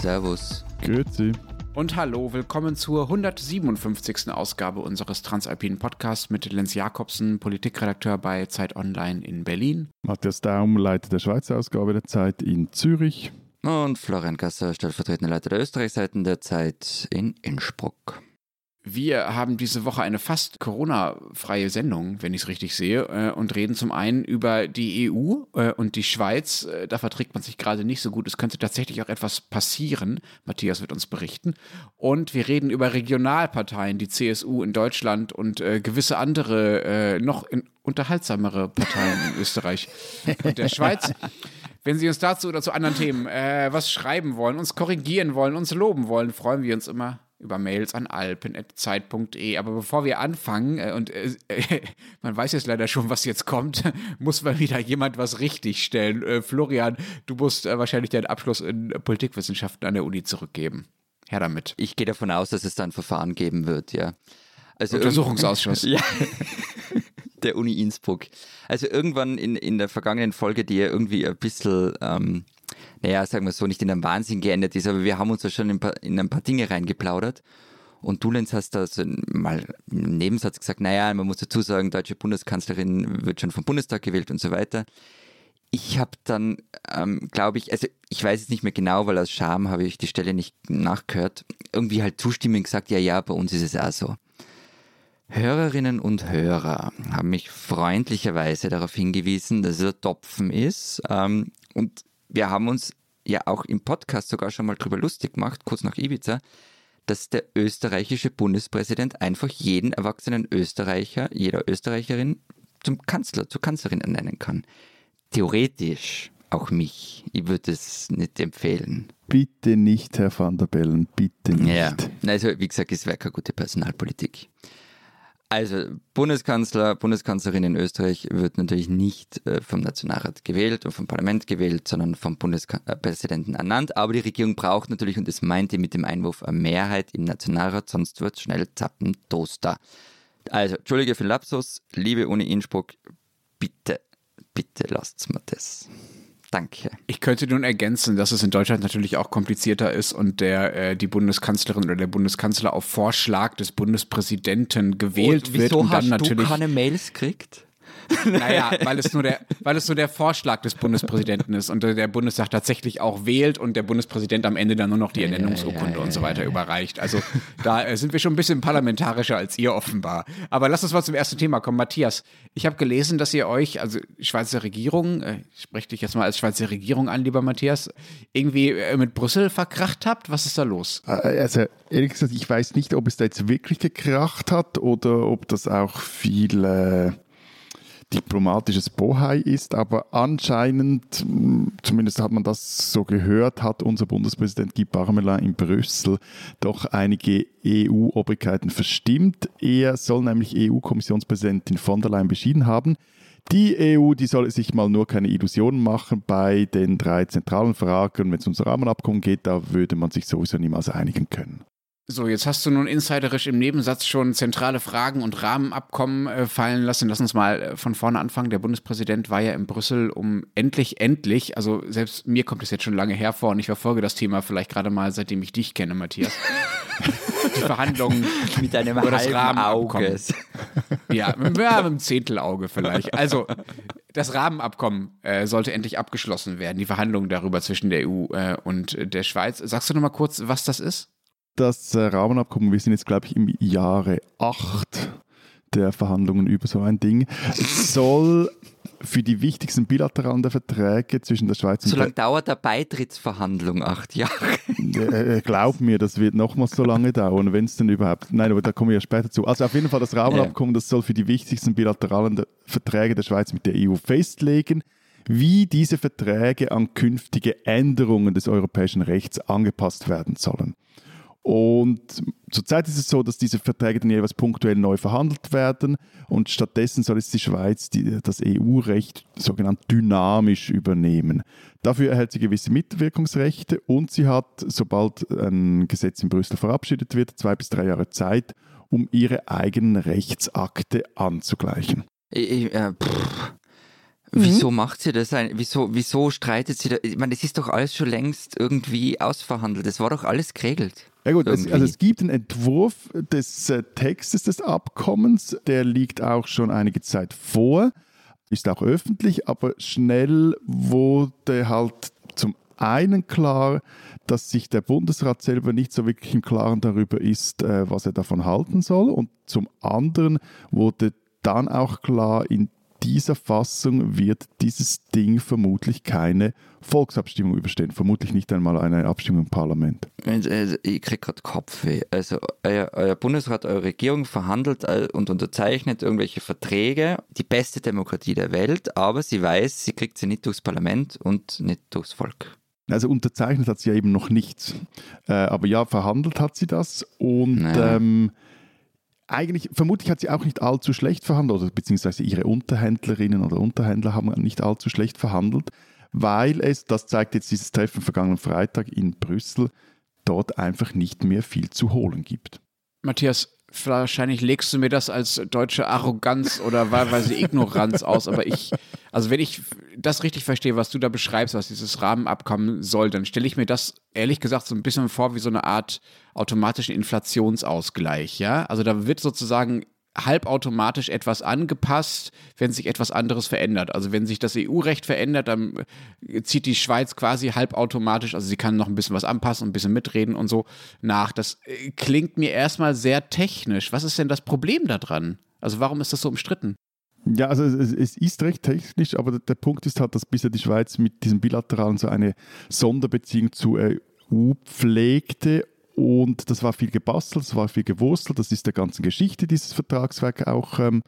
Servus. Grüezi. Und hallo, willkommen zur 157. Ausgabe unseres Transalpinen Podcasts mit Lenz Jakobsen, Politikredakteur bei Zeit Online in Berlin. Matthias Daum, Leiter der Schweizer Ausgabe der Zeit in Zürich. Und Florian Gasser, stellvertretender Leiter der Österreichseiten der Zeit in Innsbruck. Wir haben diese Woche eine fast Corona-freie Sendung, wenn ich es richtig sehe, äh, und reden zum einen über die EU äh, und die Schweiz. Äh, da verträgt man sich gerade nicht so gut. Es könnte tatsächlich auch etwas passieren. Matthias wird uns berichten. Und wir reden über Regionalparteien, die CSU in Deutschland und gewisse andere, noch unterhaltsamere Parteien in Österreich und der Schweiz. Wenn Sie uns dazu oder zu anderen Themen was schreiben wollen, uns korrigieren wollen, uns loben wollen, freuen wir uns immer über Mails an alpen.zeit.de. Aber bevor wir anfangen, äh, und äh, man weiß jetzt leider schon, was jetzt kommt, muss mal wieder jemand was richtig stellen. Äh, Florian, du musst äh, wahrscheinlich deinen Abschluss in Politikwissenschaften an der Uni zurückgeben. Her damit. Ich gehe davon aus, dass es da ein Verfahren geben wird, ja. Also Untersuchungsausschuss. ja. der Uni Innsbruck. Also irgendwann in, in der vergangenen Folge, die ja irgendwie ein bisschen ähm, naja, sagen wir so, nicht in einem Wahnsinn geendet ist, aber wir haben uns da schon in ein paar, in ein paar Dinge reingeplaudert. Und du, Lenz, hast da so mal im Nebensatz gesagt, naja, man muss dazu sagen, deutsche Bundeskanzlerin wird schon vom Bundestag gewählt und so weiter. Ich habe dann, ähm, glaube ich, also ich weiß es nicht mehr genau, weil aus Scham habe ich die Stelle nicht nachgehört, irgendwie halt zustimmend gesagt, ja, ja, bei uns ist es auch so. Hörerinnen und Hörer haben mich freundlicherweise darauf hingewiesen, dass es ein Topfen ist. Ähm, und wir haben uns ja auch im Podcast sogar schon mal drüber lustig gemacht, kurz nach Ibiza, dass der österreichische Bundespräsident einfach jeden erwachsenen Österreicher, jeder Österreicherin zum Kanzler, zur Kanzlerin ernennen kann. Theoretisch auch mich. Ich würde es nicht empfehlen. Bitte nicht, Herr van der Bellen, bitte nicht. Ja, also wie gesagt, es wäre keine gute Personalpolitik. Also Bundeskanzler, Bundeskanzlerin in Österreich wird natürlich nicht äh, vom Nationalrat gewählt und vom Parlament gewählt, sondern vom Bundespräsidenten ernannt. Aber die Regierung braucht natürlich, und das meinte mit dem Einwurf, eine Mehrheit im Nationalrat, sonst wird schnell zappen Toaster. Also, Entschuldige für Lapsus, liebe Uni Innsbruck, bitte, bitte lasst mir das. Danke. Ich könnte nun ergänzen, dass es in Deutschland natürlich auch komplizierter ist und der äh, die Bundeskanzlerin oder der Bundeskanzler auf Vorschlag des Bundespräsidenten gewählt und wird und dann natürlich du keine Mails kriegt. Naja, weil es, nur der, weil es nur der Vorschlag des Bundespräsidenten ist und der Bundestag tatsächlich auch wählt und der Bundespräsident am Ende dann nur noch die Ernennungsurkunde ja, ja, und so weiter überreicht. Also da äh, sind wir schon ein bisschen parlamentarischer als ihr offenbar. Aber lass uns mal zum ersten Thema kommen. Matthias, ich habe gelesen, dass ihr euch, also Schweizer Regierung, äh, ich spreche dich jetzt mal als Schweizer Regierung an, lieber Matthias, irgendwie äh, mit Brüssel verkracht habt. Was ist da los? Also ehrlich gesagt, ich weiß nicht, ob es da jetzt wirklich gekracht hat oder ob das auch viel... Diplomatisches Bohai ist, aber anscheinend, zumindest hat man das so gehört, hat unser Bundespräsident Guy Parmelin in Brüssel doch einige EU-Obrigkeiten verstimmt. Er soll nämlich EU-Kommissionspräsidentin von der Leyen beschieden haben. Die EU, die soll sich mal nur keine Illusionen machen bei den drei zentralen Fragen. Wenn es um das Rahmenabkommen geht, da würde man sich sowieso niemals einigen können. So, jetzt hast du nun insiderisch im Nebensatz schon zentrale Fragen und Rahmenabkommen äh, fallen lassen. Lass uns mal äh, von vorne anfangen. Der Bundespräsident war ja in Brüssel, um endlich, endlich, also selbst mir kommt es jetzt schon lange hervor und ich verfolge das Thema vielleicht gerade mal, seitdem ich dich kenne, Matthias. Die Verhandlungen mit einem über das Rahmenabkommen. Ja, ja, mit einem Zehntelauge vielleicht. Also, das Rahmenabkommen äh, sollte endlich abgeschlossen werden, die Verhandlungen darüber zwischen der EU äh, und der Schweiz. Sagst du noch mal kurz, was das ist? Das äh, Rahmenabkommen, wir sind jetzt, glaube ich, im Jahre 8 der Verhandlungen über so ein Ding, soll für die wichtigsten bilateralen Verträge zwischen der Schweiz und So lange dauert der Beitrittsverhandlung, acht Jahre. Äh, äh, glaub mir, das wird nochmals so lange dauern, wenn es denn überhaupt. Nein, aber da kommen wir ja später zu. Also auf jeden Fall das Rahmenabkommen, das soll für die wichtigsten bilateralen Verträge der Schweiz mit der EU festlegen, wie diese Verträge an künftige Änderungen des europäischen Rechts angepasst werden sollen. Und zurzeit ist es so, dass diese Verträge dann jeweils punktuell neu verhandelt werden und stattdessen soll jetzt die Schweiz die, das EU-Recht sogenannt dynamisch übernehmen. Dafür erhält sie gewisse Mitwirkungsrechte und sie hat, sobald ein Gesetz in Brüssel verabschiedet wird, zwei bis drei Jahre Zeit, um ihre eigenen Rechtsakte anzugleichen. Ich, äh, Wieso mhm. macht sie das? Wieso, wieso streitet sie da? Ich meine, das ist doch alles schon längst irgendwie ausverhandelt. Das war doch alles geregelt. Ja gut, es, also es gibt einen Entwurf des äh, Textes des Abkommens, der liegt auch schon einige Zeit vor, ist auch öffentlich, aber schnell wurde halt zum einen klar, dass sich der Bundesrat selber nicht so wirklich im Klaren darüber ist, äh, was er davon halten soll. Und zum anderen wurde dann auch klar, in dieser Fassung wird dieses Ding vermutlich keine Volksabstimmung überstehen. Vermutlich nicht einmal eine Abstimmung im Parlament. Also, ich kriege gerade Kopfweh. Also euer, euer, Bundesrat, eure Regierung verhandelt äh, und unterzeichnet irgendwelche Verträge, die beste Demokratie der Welt, aber sie weiß, sie kriegt sie nicht durchs Parlament und nicht durchs Volk. Also unterzeichnet hat sie ja eben noch nichts. Äh, aber ja, verhandelt hat sie das und naja. ähm, eigentlich, vermutlich hat sie auch nicht allzu schlecht verhandelt, beziehungsweise ihre Unterhändlerinnen oder Unterhändler haben nicht allzu schlecht verhandelt, weil es, das zeigt jetzt dieses Treffen vergangenen Freitag in Brüssel, dort einfach nicht mehr viel zu holen gibt. Matthias, wahrscheinlich legst du mir das als deutsche Arroganz oder wahlweise Ignoranz aus, aber ich, also wenn ich das richtig verstehe, was du da beschreibst, was dieses Rahmenabkommen soll, dann stelle ich mir das ehrlich gesagt so ein bisschen vor wie so eine Art automatischen Inflationsausgleich, ja? Also da wird sozusagen halbautomatisch etwas angepasst, wenn sich etwas anderes verändert. Also wenn sich das EU-Recht verändert, dann zieht die Schweiz quasi halbautomatisch, also sie kann noch ein bisschen was anpassen, ein bisschen mitreden und so nach. Das äh, klingt mir erstmal sehr technisch. Was ist denn das Problem daran? Also warum ist das so umstritten? Ja, also es, ist recht technisch, aber der Punkt ist halt, dass bisher die Schweiz mit diesem Bilateralen so eine Sonderbeziehung zur EU pflegte und das war viel gebastelt, das war viel gewurstelt. Das ist der ganzen Geschichte dieses Vertragswerk auch ähm,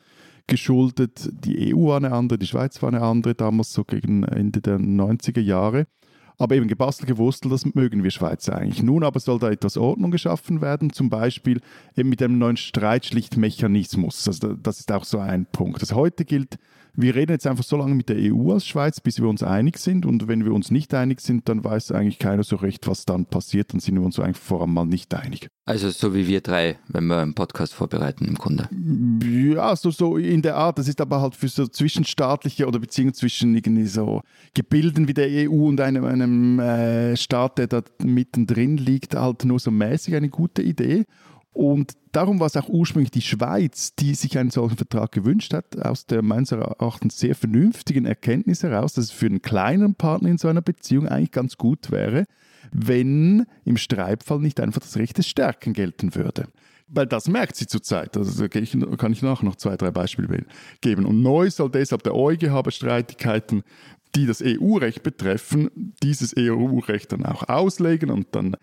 geschuldet. Die EU war eine andere, die Schweiz war eine andere, damals so gegen Ende der 90er Jahre. Aber eben gebastelt, gewurstelt, das mögen wir Schweizer eigentlich. Nun aber soll da etwas Ordnung geschaffen werden, zum Beispiel eben mit einem neuen Streitschlichtmechanismus. Also das ist auch so ein Punkt. Also heute gilt wir reden jetzt einfach so lange mit der EU als Schweiz, bis wir uns einig sind. Und wenn wir uns nicht einig sind, dann weiß eigentlich keiner so recht, was dann passiert. Dann sind wir uns eigentlich vor allem mal nicht einig. Also so wie wir drei, wenn wir einen Podcast vorbereiten im Grunde. Ja, so, so in der Art. Das ist aber halt für so zwischenstaatliche oder Beziehungen zwischen irgendwie so Gebilden wie der EU und einem, einem äh, Staat, der da mittendrin liegt, halt nur so mäßig eine gute Idee. Und darum war es auch ursprünglich die Schweiz, die sich einen solchen Vertrag gewünscht hat, aus der meines Erachtens sehr vernünftigen Erkenntnis heraus, dass es für einen kleinen Partner in so einer Beziehung eigentlich ganz gut wäre, wenn im Streitfall nicht einfach das Recht des Stärken gelten würde. Weil das merkt sie zurzeit. Also kann ich nachher noch zwei, drei Beispiele geben. Und neu soll deshalb der EuGH Streitigkeiten die das EU-Recht betreffen, dieses EU-Recht dann auch auslegen und dann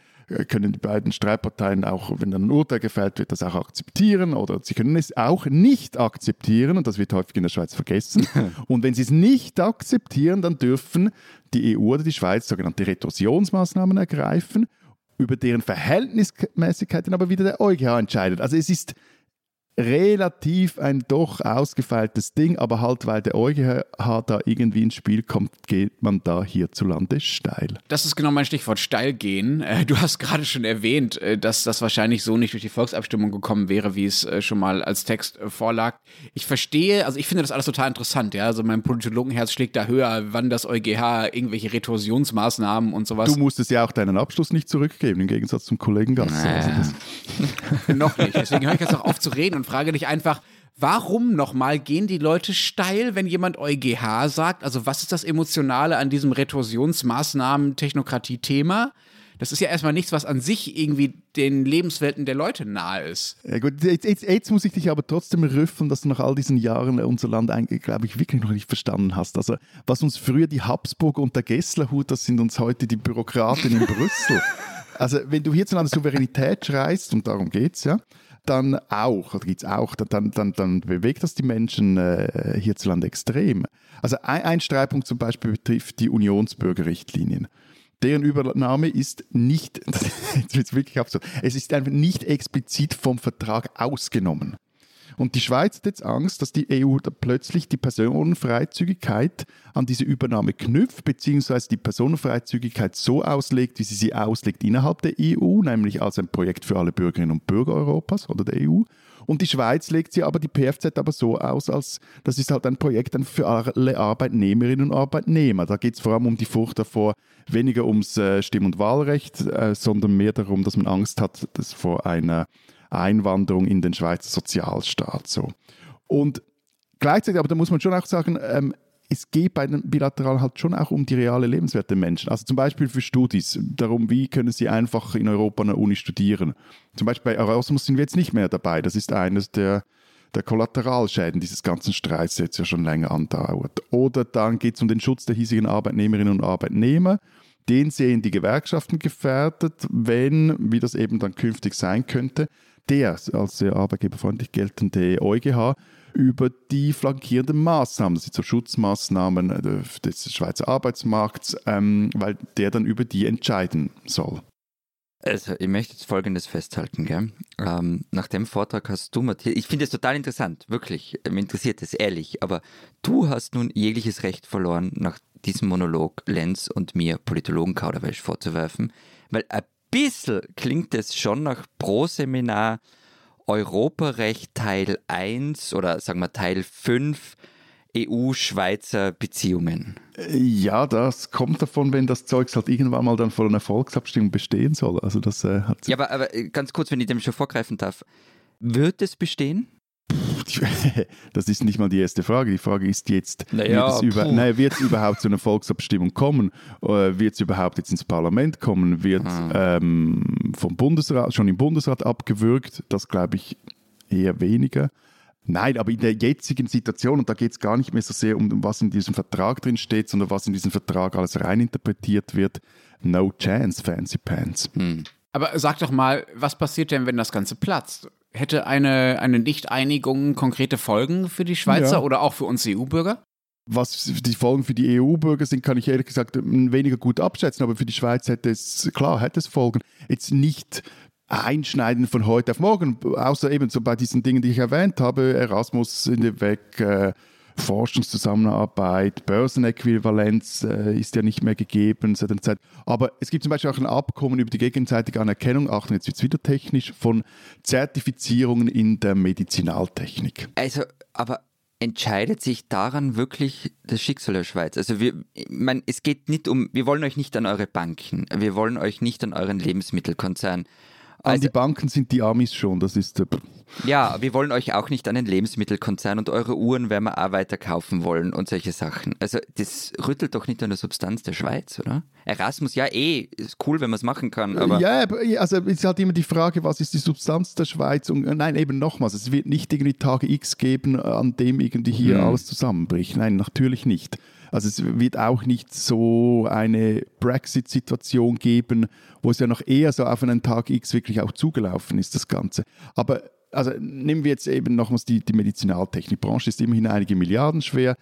können die beiden Streitparteien auch, wenn dann ein Urteil gefällt wird, das auch akzeptieren oder sie können es auch nicht akzeptieren und das wird häufig in der Schweiz vergessen. und wenn sie es nicht akzeptieren, dann dürfen die EU oder die Schweiz sogenannte Retorsionsmaßnahmen ergreifen, über deren Verhältnismäßigkeit dann aber wieder der EuGH entscheidet. Also es ist relativ ein doch ausgefeiltes Ding, aber halt, weil der EuGH da irgendwie ins Spiel kommt, geht man da hierzulande steil. Das ist genau mein Stichwort, steil gehen. Äh, du hast gerade schon erwähnt, äh, dass das wahrscheinlich so nicht durch die Volksabstimmung gekommen wäre, wie es äh, schon mal als Text vorlag. Ich verstehe, also ich finde das alles total interessant, ja, also mein Politologenherz schlägt da höher, wann das EuGH irgendwelche Retorsionsmaßnahmen und sowas. Du musstest ja auch deinen Abschluss nicht zurückgeben, im Gegensatz zum Kollegen Gasser. Also Noch nicht, deswegen höre ich jetzt auch auf zu reden und frage dich einfach, warum nochmal gehen die Leute steil, wenn jemand EuGH sagt? Also was ist das Emotionale an diesem Retorsionsmaßnahmen-Technokratie-Thema? Das ist ja erstmal nichts, was an sich irgendwie den Lebenswelten der Leute nahe ist. Ja gut, jetzt, jetzt, jetzt muss ich dich aber trotzdem rüffeln, dass du nach all diesen Jahren unser Land eigentlich, glaube ich, wirklich noch nicht verstanden hast. Also was uns früher die Habsburg und der Gesslerhut, das sind uns heute die Bürokraten in Brüssel. Also wenn du hierzulande Souveränität schreist, und darum geht es ja, dann auch, oder gibt es auch, dann, dann, dann bewegt das die Menschen äh, hierzulande extrem. Also ein, ein Streitpunkt zum Beispiel betrifft die Unionsbürgerrichtlinien. Deren Übernahme ist nicht, jetzt wirklich absurd, es ist einfach nicht explizit vom Vertrag ausgenommen. Und die Schweiz hat jetzt Angst, dass die EU plötzlich die Personenfreizügigkeit an diese Übernahme knüpft, beziehungsweise die Personenfreizügigkeit so auslegt, wie sie sie auslegt innerhalb der EU, nämlich als ein Projekt für alle Bürgerinnen und Bürger Europas oder der EU. Und die Schweiz legt sie aber, die PFZ aber so aus, als das ist halt ein Projekt für alle Arbeitnehmerinnen und Arbeitnehmer. Da geht es vor allem um die Furcht davor, weniger ums äh, Stimm- und Wahlrecht, äh, sondern mehr darum, dass man Angst hat dass vor einer Einwanderung in den Schweizer Sozialstaat. So. Und gleichzeitig, aber da muss man schon auch sagen, ähm, es geht bei den Bilateralen halt schon auch um die reale Lebenswerte der Menschen. Also zum Beispiel für Studis, darum, wie können sie einfach in Europa an der Uni studieren. Zum Beispiel bei Erasmus sind wir jetzt nicht mehr dabei. Das ist eines der, der Kollateralschäden dieses ganzen Streits, der jetzt ja schon länger andauert. Oder dann geht es um den Schutz der hiesigen Arbeitnehmerinnen und Arbeitnehmer. Den sehen die Gewerkschaften gefährdet, wenn, wie das eben dann künftig sein könnte, der als sehr arbeitgeberfreundlich geltende EuGH über die flankierenden Maßnahmen, das sind Schutzmaßnahmen äh, des Schweizer Arbeitsmarkts, ähm, weil der dann über die entscheiden soll. Also, ich möchte jetzt Folgendes festhalten. Gell? Ähm, nach dem Vortrag hast du, Matthias, ich finde es total interessant, wirklich, mich interessiert es ehrlich, aber du hast nun jegliches Recht verloren, nach diesem Monolog Lenz und mir Politologen-Kauderwelsch vorzuwerfen, weil ein bisschen klingt es schon nach Pro-Seminar Europarecht Teil 1 oder sagen wir Teil 5 EU-Schweizer Beziehungen? Ja, das kommt davon, wenn das Zeugs halt irgendwann mal dann vor einer Volksabstimmung bestehen soll. Also das äh, hat Ja, aber, aber äh, ganz kurz, wenn ich dem schon vorgreifen darf. Wird es bestehen? Das ist nicht mal die erste Frage. Die Frage ist jetzt, naja, wird, es über, nein, wird es überhaupt zu einer Volksabstimmung kommen? Wird es überhaupt jetzt ins Parlament kommen? Wird hm. ähm, vom Bundesrat, schon im Bundesrat abgewürgt? Das glaube ich eher weniger. Nein, aber in der jetzigen Situation, und da geht es gar nicht mehr so sehr um, was in diesem Vertrag drin steht, sondern was in diesem Vertrag alles reininterpretiert wird, no chance, fancy pants. Hm. Aber sag doch mal, was passiert denn, wenn das Ganze platzt? Hätte eine, eine Nicht-Einigung konkrete Folgen für die Schweizer ja. oder auch für uns EU-Bürger? Was die Folgen für die EU-Bürger sind, kann ich ehrlich gesagt weniger gut abschätzen, aber für die Schweiz hätte es, klar, hätte es Folgen. Jetzt nicht einschneiden von heute auf morgen, außer eben so bei diesen Dingen, die ich erwähnt habe, Erasmus in der Weg, äh, Forschungszusammenarbeit, Börsenäquivalenz äh, ist ja nicht mehr gegeben seit einer Zeit. Aber es gibt zum Beispiel auch ein Abkommen über die gegenseitige Anerkennung, Achtung, jetzt wird es wieder technisch, von Zertifizierungen in der Medizinaltechnik. Also, aber entscheidet sich daran wirklich das Schicksal der Schweiz? Also wir, ich meine, es geht nicht um, wir wollen euch nicht an eure Banken, wir wollen euch nicht an euren Lebensmittelkonzern an also, die Banken sind die Amis schon, das ist. Äh, ja, wir wollen euch auch nicht an den Lebensmittelkonzern und eure Uhren werden wir auch weiter kaufen wollen und solche Sachen. Also das rüttelt doch nicht an der Substanz der Schweiz, oder? Erasmus, ja eh, ist cool, wenn man es machen kann, aber... Ja, also es ist halt immer die Frage, was ist die Substanz der Schweiz? Und äh, nein, eben nochmals, es wird nicht irgendwie Tage X geben, an dem irgendwie hier hm. alles zusammenbricht. Nein, natürlich nicht. Also es wird auch nicht so eine Brexit-Situation geben, wo es ja noch eher so auf einen Tag X wirklich auch zugelaufen ist, das Ganze. Aber also nehmen wir jetzt eben nochmals die, die Medizinaltechnikbranche, ist immerhin einige Milliarden schwer.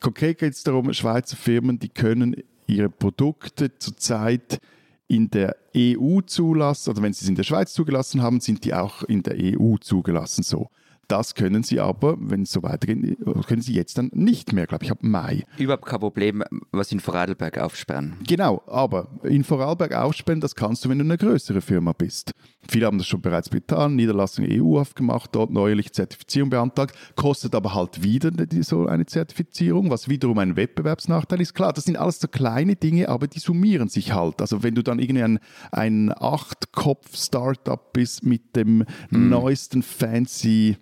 Konkret geht es darum, Schweizer Firmen, die können ihre Produkte zurzeit in der EU zulassen, oder wenn sie es in der Schweiz zugelassen haben, sind die auch in der EU zugelassen so. Das können Sie aber, wenn es so weitergeht, können Sie jetzt dann nicht mehr, glaube ich, ab Mai. Überhaupt kein Problem, was in Vorarlberg aufsperren. Genau, aber in Vorarlberg aufsperren, das kannst du, wenn du eine größere Firma bist. Viele haben das schon bereits getan, Niederlassung EU aufgemacht, dort neuerlich Zertifizierung beantragt, kostet aber halt wieder so eine Zertifizierung, was wiederum ein Wettbewerbsnachteil ist. Klar, das sind alles so kleine Dinge, aber die summieren sich halt. Also wenn du dann irgendwie ein, ein Acht-Kopf-Startup bist mit dem hm. neuesten fancy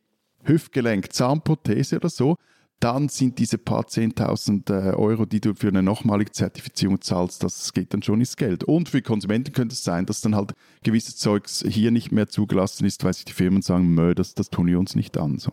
Hüftgelenk, Zahnprothese oder so, dann sind diese paar 10.000 äh, Euro, die du für eine nochmalige Zertifizierung zahlst, das geht dann schon ins Geld. Und für Konsumenten könnte es sein, dass dann halt gewisses Zeugs hier nicht mehr zugelassen ist, weil sich die Firmen sagen, Mö, das, das tun wir uns nicht an. So.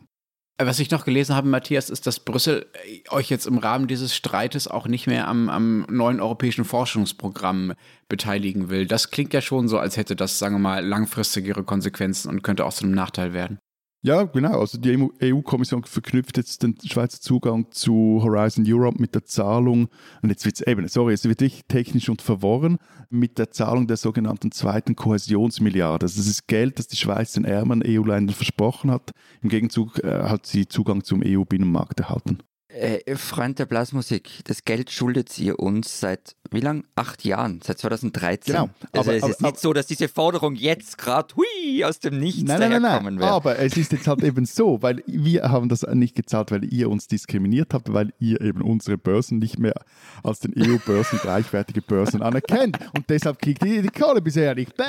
Was ich noch gelesen habe, Matthias, ist, dass Brüssel euch jetzt im Rahmen dieses Streites auch nicht mehr am, am neuen europäischen Forschungsprogramm beteiligen will. Das klingt ja schon so, als hätte das, sagen wir mal, langfristigere Konsequenzen und könnte auch zu einem Nachteil werden. Ja, genau. Also die EU-Kommission verknüpft jetzt den Schweizer Zugang zu Horizon Europe mit der Zahlung, und jetzt wird es eben, sorry, es wird wirklich technisch und verworren, mit der Zahlung der sogenannten zweiten Kohäsionsmilliarde. Also das ist Geld, das die Schweiz den ärmeren EU-Ländern versprochen hat. Im Gegenzug äh, hat sie Zugang zum EU-Binnenmarkt erhalten. Äh, Freund der Blasmusik, das Geld schuldet ihr uns seit wie lang? Acht Jahren, seit 2013. Genau. Also Aber- es aber- ist nicht so, dass diese Forderung jetzt gerade hui aus dem Nichts Nein, nein, nein, nein. Aber es ist jetzt halt eben so, weil wir haben das nicht gezahlt, weil ihr uns diskriminiert habt, weil ihr eben unsere Börsen nicht mehr als den EU-Börsen gleichwertige Börsen anerkennt. Und deshalb kriegt ihr die Kohle bisher nicht. Bäh.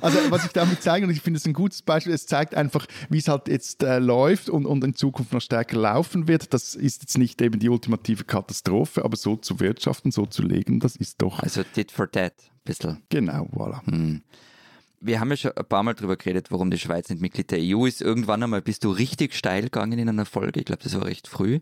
Also was ich damit zeige, und ich finde es ein gutes Beispiel, es zeigt einfach, wie es halt jetzt äh, läuft und, und in Zukunft noch stärker laufen wird. Das ist jetzt nicht eben die ultimative Katastrophe, aber so zu wirtschaften, so zu legen, das ist doch Also tit for tat, ein bisschen. genau, voilà. Wir haben ja schon ein paar Mal darüber geredet, warum die Schweiz nicht Mitglied der EU ist. Irgendwann einmal bist du richtig steil gegangen in einer Folge. Ich glaube, das war recht früh.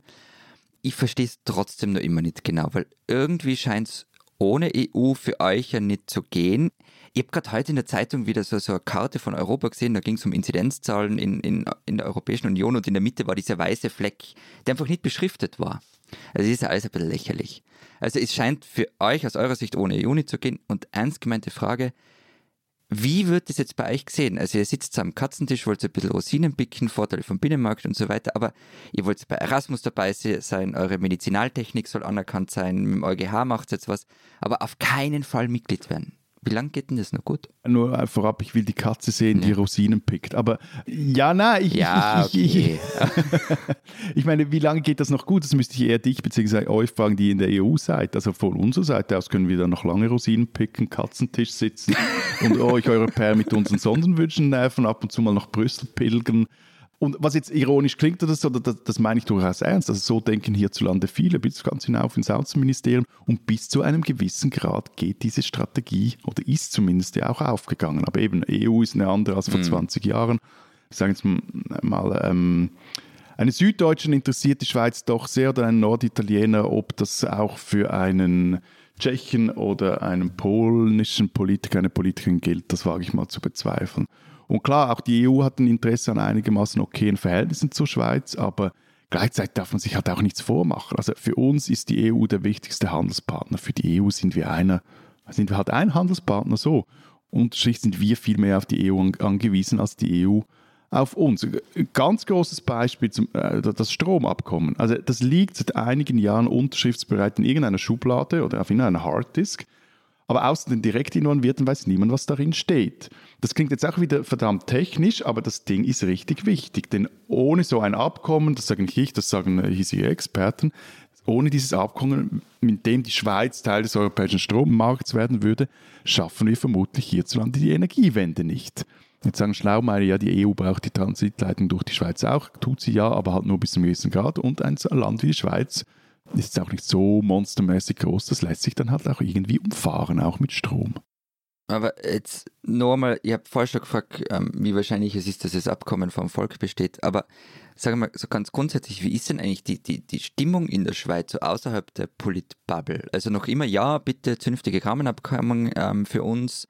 Ich verstehe es trotzdem noch immer nicht genau, weil irgendwie scheint es ohne EU für euch ja nicht zu gehen. Ich habe gerade heute in der Zeitung wieder so, so eine Karte von Europa gesehen, da ging es um Inzidenzzahlen in, in, in der Europäischen Union und in der Mitte war dieser weiße Fleck, der einfach nicht beschriftet war. Also ist ja alles ein bisschen lächerlich. Also es scheint für euch aus eurer Sicht ohne nicht zu gehen. Und ernst gemeinte Frage, wie wird das jetzt bei euch gesehen? Also ihr sitzt am Katzentisch, wollt ein bisschen Rosinen picken, Vorteile vom Binnenmarkt und so weiter, aber ihr wollt bei Erasmus dabei se- sein, eure Medizinaltechnik soll anerkannt sein, mit dem EuGH macht jetzt was, aber auf keinen Fall Mitglied werden. Wie lange geht denn das noch gut? Nur äh, vorab, ich will die Katze sehen, die Rosinen pickt. Aber ja, nein, ich, Ja, ich, ich, ich, okay. ich meine, wie lange geht das noch gut? Das müsste ich eher dich bzw. euch fragen, die in der EU seid. Also von unserer Seite aus können wir dann noch lange Rosinen picken, Katzentisch sitzen und euch Europäer mit unseren Sonderwünschen nerven, ab und zu mal nach Brüssel pilgern. Und was jetzt ironisch klingt oder so, das, das meine ich durchaus ernst. Also so denken hierzulande viele, bis ganz hinauf ins Außenministerium. Und bis zu einem gewissen Grad geht diese Strategie oder ist zumindest ja auch aufgegangen. Aber eben, EU ist eine andere als vor 20 Jahren. Ich sage jetzt mal, ähm, eine Süddeutschen interessiert die Schweiz doch sehr oder einen Norditaliener, ob das auch für einen Tschechen oder einen polnischen Politiker, eine Politikerin gilt, das wage ich mal zu bezweifeln. Und klar, auch die EU hat ein Interesse an einigermaßen okayen Verhältnissen zur Schweiz, aber gleichzeitig darf man sich halt auch nichts vormachen. Also für uns ist die EU der wichtigste Handelspartner. Für die EU sind wir einer, sind wir halt ein Handelspartner so. Unterschicht sind wir viel mehr auf die EU an- angewiesen als die EU auf uns. Ganz großes Beispiel, zum, äh, das Stromabkommen. Also das liegt seit einigen Jahren unterschriftsbereit in irgendeiner Schublade oder auf irgendeiner Harddisk. Aber außer den direkt Involvierten weiß niemand, was darin steht. Das klingt jetzt auch wieder verdammt technisch, aber das Ding ist richtig wichtig. Denn ohne so ein Abkommen, das sagen nicht ich, das sagen äh, hiesige Experten, ohne dieses Abkommen, mit dem die Schweiz Teil des europäischen Strommarkts werden würde, schaffen wir vermutlich hierzulande die Energiewende nicht. Jetzt sagen Schlaumeier, ja, die EU braucht die Transitleitung durch die Schweiz auch. Tut sie ja, aber halt nur bis zum gewissen Grad. Und ein Land wie die Schweiz ist auch nicht so monstermäßig groß. Das lässt sich dann halt auch irgendwie umfahren, auch mit Strom. Aber jetzt nur mal, ich habe vorher schon gefragt, ähm, wie wahrscheinlich es ist, dass das Abkommen vom Volk besteht. Aber sagen wir mal so ganz grundsätzlich, wie ist denn eigentlich die, die, die Stimmung in der Schweiz so außerhalb der Politbubble? Also noch immer, ja, bitte zünftige Rahmenabkommen ähm, für uns,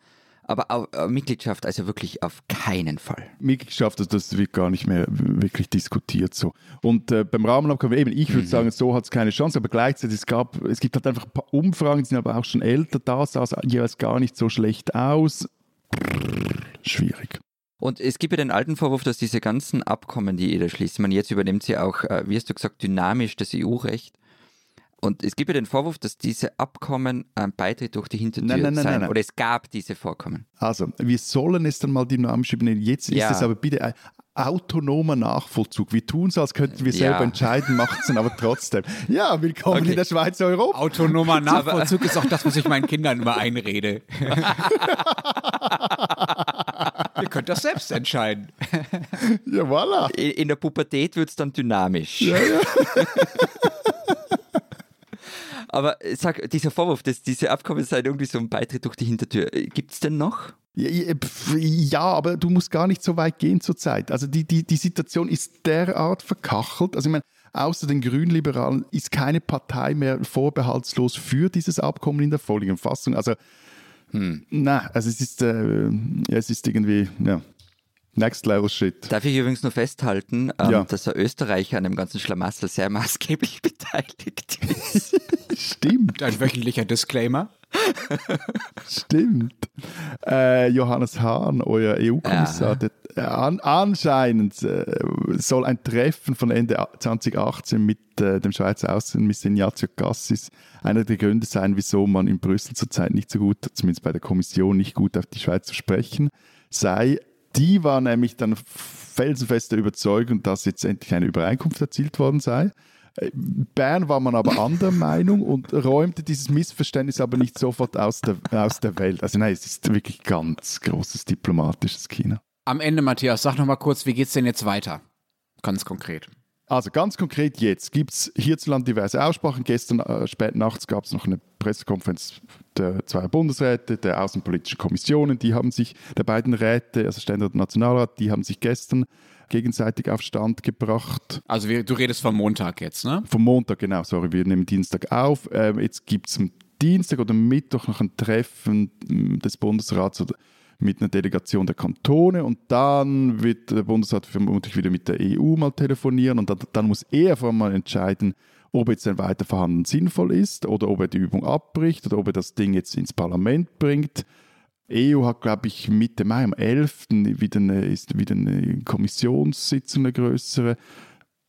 aber auch, äh, Mitgliedschaft, also wirklich auf keinen Fall. Mitgliedschaft, das, das wird gar nicht mehr wirklich diskutiert so. Und äh, beim Rahmenabkommen, eben, ich würde Mhm. sagen, so hat es keine Chance, aber gleichzeitig, es, gab, es gibt halt einfach ein paar Umfragen, die sind aber auch schon älter, da sah es jeweils gar nicht so schlecht aus. Schwierig. Und es gibt ja den alten Vorwurf, dass diese ganzen Abkommen, die jeder schließt, man jetzt übernimmt sie auch, äh, wie hast du gesagt, dynamisch das EU-Recht. Und es gibt ja den Vorwurf, dass diese Abkommen ein Beitritt durch die Hintertür Nein, nein, nein, seien. nein, nein. Oder es gab diese Vorkommen. Also, wir sollen es dann mal dynamisch übernehmen. Jetzt Ja. ist es aber bitte ein autonomer Nachvollzug. Wir tun es, als könnten wir selber Ja. entscheiden, macht es dann aber trotzdem. Ja, willkommen Okay. in der Schweiz Europa. Autonomer Nachvollzug ist auch das, was ich meinen Kindern immer einrede. Ihr könnt das selbst entscheiden. Ja, voilà. In der Pubertät wird es dann dynamisch. Aber sag, dieser Vorwurf, dass diese Abkommen seien irgendwie so ein Beitritt durch die Hintertür, gibt es denn noch? Ja, aber du musst gar nicht so weit gehen zurzeit. Also die, die, die Situation ist derart verkachelt. Also ich meine, außer den Grünliberalen ist keine Partei mehr vorbehaltslos für dieses Abkommen in der vorliegenden Fassung. Also, na, also es ist, äh, es ist irgendwie, ja, next level shit. Darf ich übrigens nur festhalten, ähm, Ja. dass der Österreicher an dem ganzen Schlamassel sehr maßgeblich beteiligt ist. Stimmt, Ein wöchentlicher Disclaimer. stimmt. Äh, Johannes Hahn, euer EU-Kommissar, Ja. der an, anscheinend äh, soll ein Treffen von Ende 2018 mit äh, dem Schweizer Außenminister Ignazio Cassis einer der Gründe sein, wieso man in Brüssel zurzeit nicht so gut, zumindest bei der Kommission, nicht gut auf die Schweiz zu sprechen sei. Die war nämlich dann felsenfest der Überzeugung, dass jetzt endlich eine Übereinkunft erzielt worden sei. Äh, Bern war man aber anderer Meinung und räumte dieses Missverständnis aber nicht sofort aus der, aus der Welt. Also nein, es ist wirklich ganz großes diplomatisches China. Am Ende, Matthias, sag noch mal kurz, wie geht es denn jetzt weiter? Ganz konkret. Also ganz konkret jetzt gibt es hierzulande diverse Aussprachen. Gestern äh, spät nachts gab es noch eine Pressekonferenz der zwei Bundesräte, der Außenpolitischen Kommissionen. Die haben sich, der beiden Räte, also Ständerat und Nationalrat, die haben sich gestern gegenseitig auf Stand gebracht. Also wir, du redest vom Montag jetzt, ne? Vom Montag, genau. Sorry, wir nehmen Dienstag auf. Ähm, jetzt gibt es am Dienstag oder Mittwoch noch ein Treffen des Bundesrats oder mit einer Delegation der Kantone und dann wird der Bundesrat vermutlich wieder mit der EU mal telefonieren und dann, dann muss er vor allem mal entscheiden, ob jetzt ein Weiterverhandeln sinnvoll ist oder ob er die Übung abbricht oder ob er das Ding jetzt ins Parlament bringt. EU hat, glaube ich, Mitte Mai, am 11. wieder eine, ist wieder eine Kommissionssitzung, eine größere.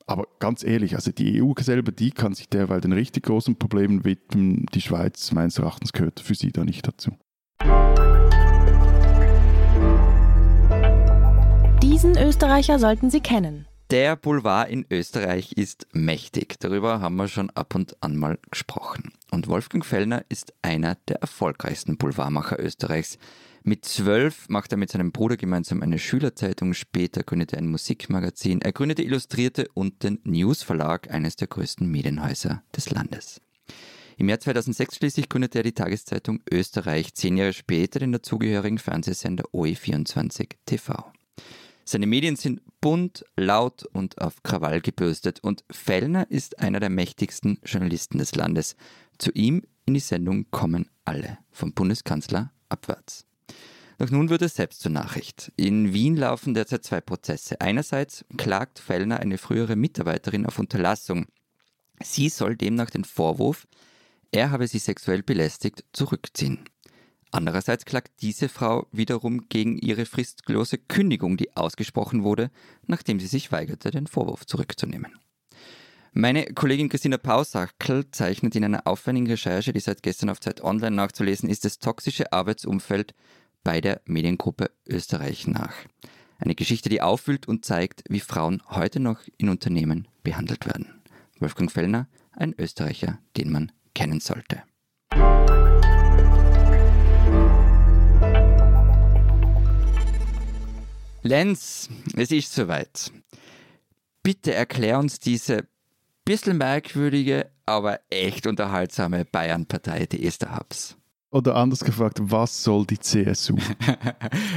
Aber ganz ehrlich, also die EU selber, die kann sich derweil den richtig großen Problemen widmen. Die Schweiz, meines Erachtens, gehört für sie da nicht dazu. Diesen Österreicher sollten Sie kennen. Der Boulevard in Österreich ist mächtig. Darüber haben wir schon ab und an mal gesprochen. Und Wolfgang Fellner ist einer der erfolgreichsten Boulevardmacher Österreichs. Mit zwölf macht er mit seinem Bruder gemeinsam eine Schülerzeitung, später gründete er ein Musikmagazin, er gründete Illustrierte und den News Verlag, eines der größten Medienhäuser des Landes. Im Jahr 2006 schließlich gründete er die Tageszeitung Österreich, zehn Jahre später den dazugehörigen Fernsehsender OE24 TV. Seine Medien sind bunt, laut und auf Krawall gebürstet und Fellner ist einer der mächtigsten Journalisten des Landes. Zu ihm in die Sendung kommen alle, vom Bundeskanzler abwärts. Doch nun wird es selbst zur Nachricht. In Wien laufen derzeit zwei Prozesse. Einerseits klagt Fellner eine frühere Mitarbeiterin auf Unterlassung. Sie soll demnach den Vorwurf, er habe sie sexuell belästigt, zurückziehen. Andererseits klagt diese Frau wiederum gegen ihre fristlose Kündigung, die ausgesprochen wurde, nachdem sie sich weigerte, den Vorwurf zurückzunehmen. Meine Kollegin Christina Pausachkel zeichnet in einer aufwendigen Recherche, die seit gestern auf Zeit Online nachzulesen ist, das toxische Arbeitsumfeld bei der Mediengruppe Österreich nach. Eine Geschichte, die aufwühlt und zeigt, wie Frauen heute noch in Unternehmen behandelt werden. Wolfgang Fellner, ein Österreicher, den man kennen sollte. Lenz, es ist soweit. Bitte erklär uns diese bisschen merkwürdige, aber echt unterhaltsame Bayern-Partei, die Esther Habs. Oder anders gefragt, was soll die CSU?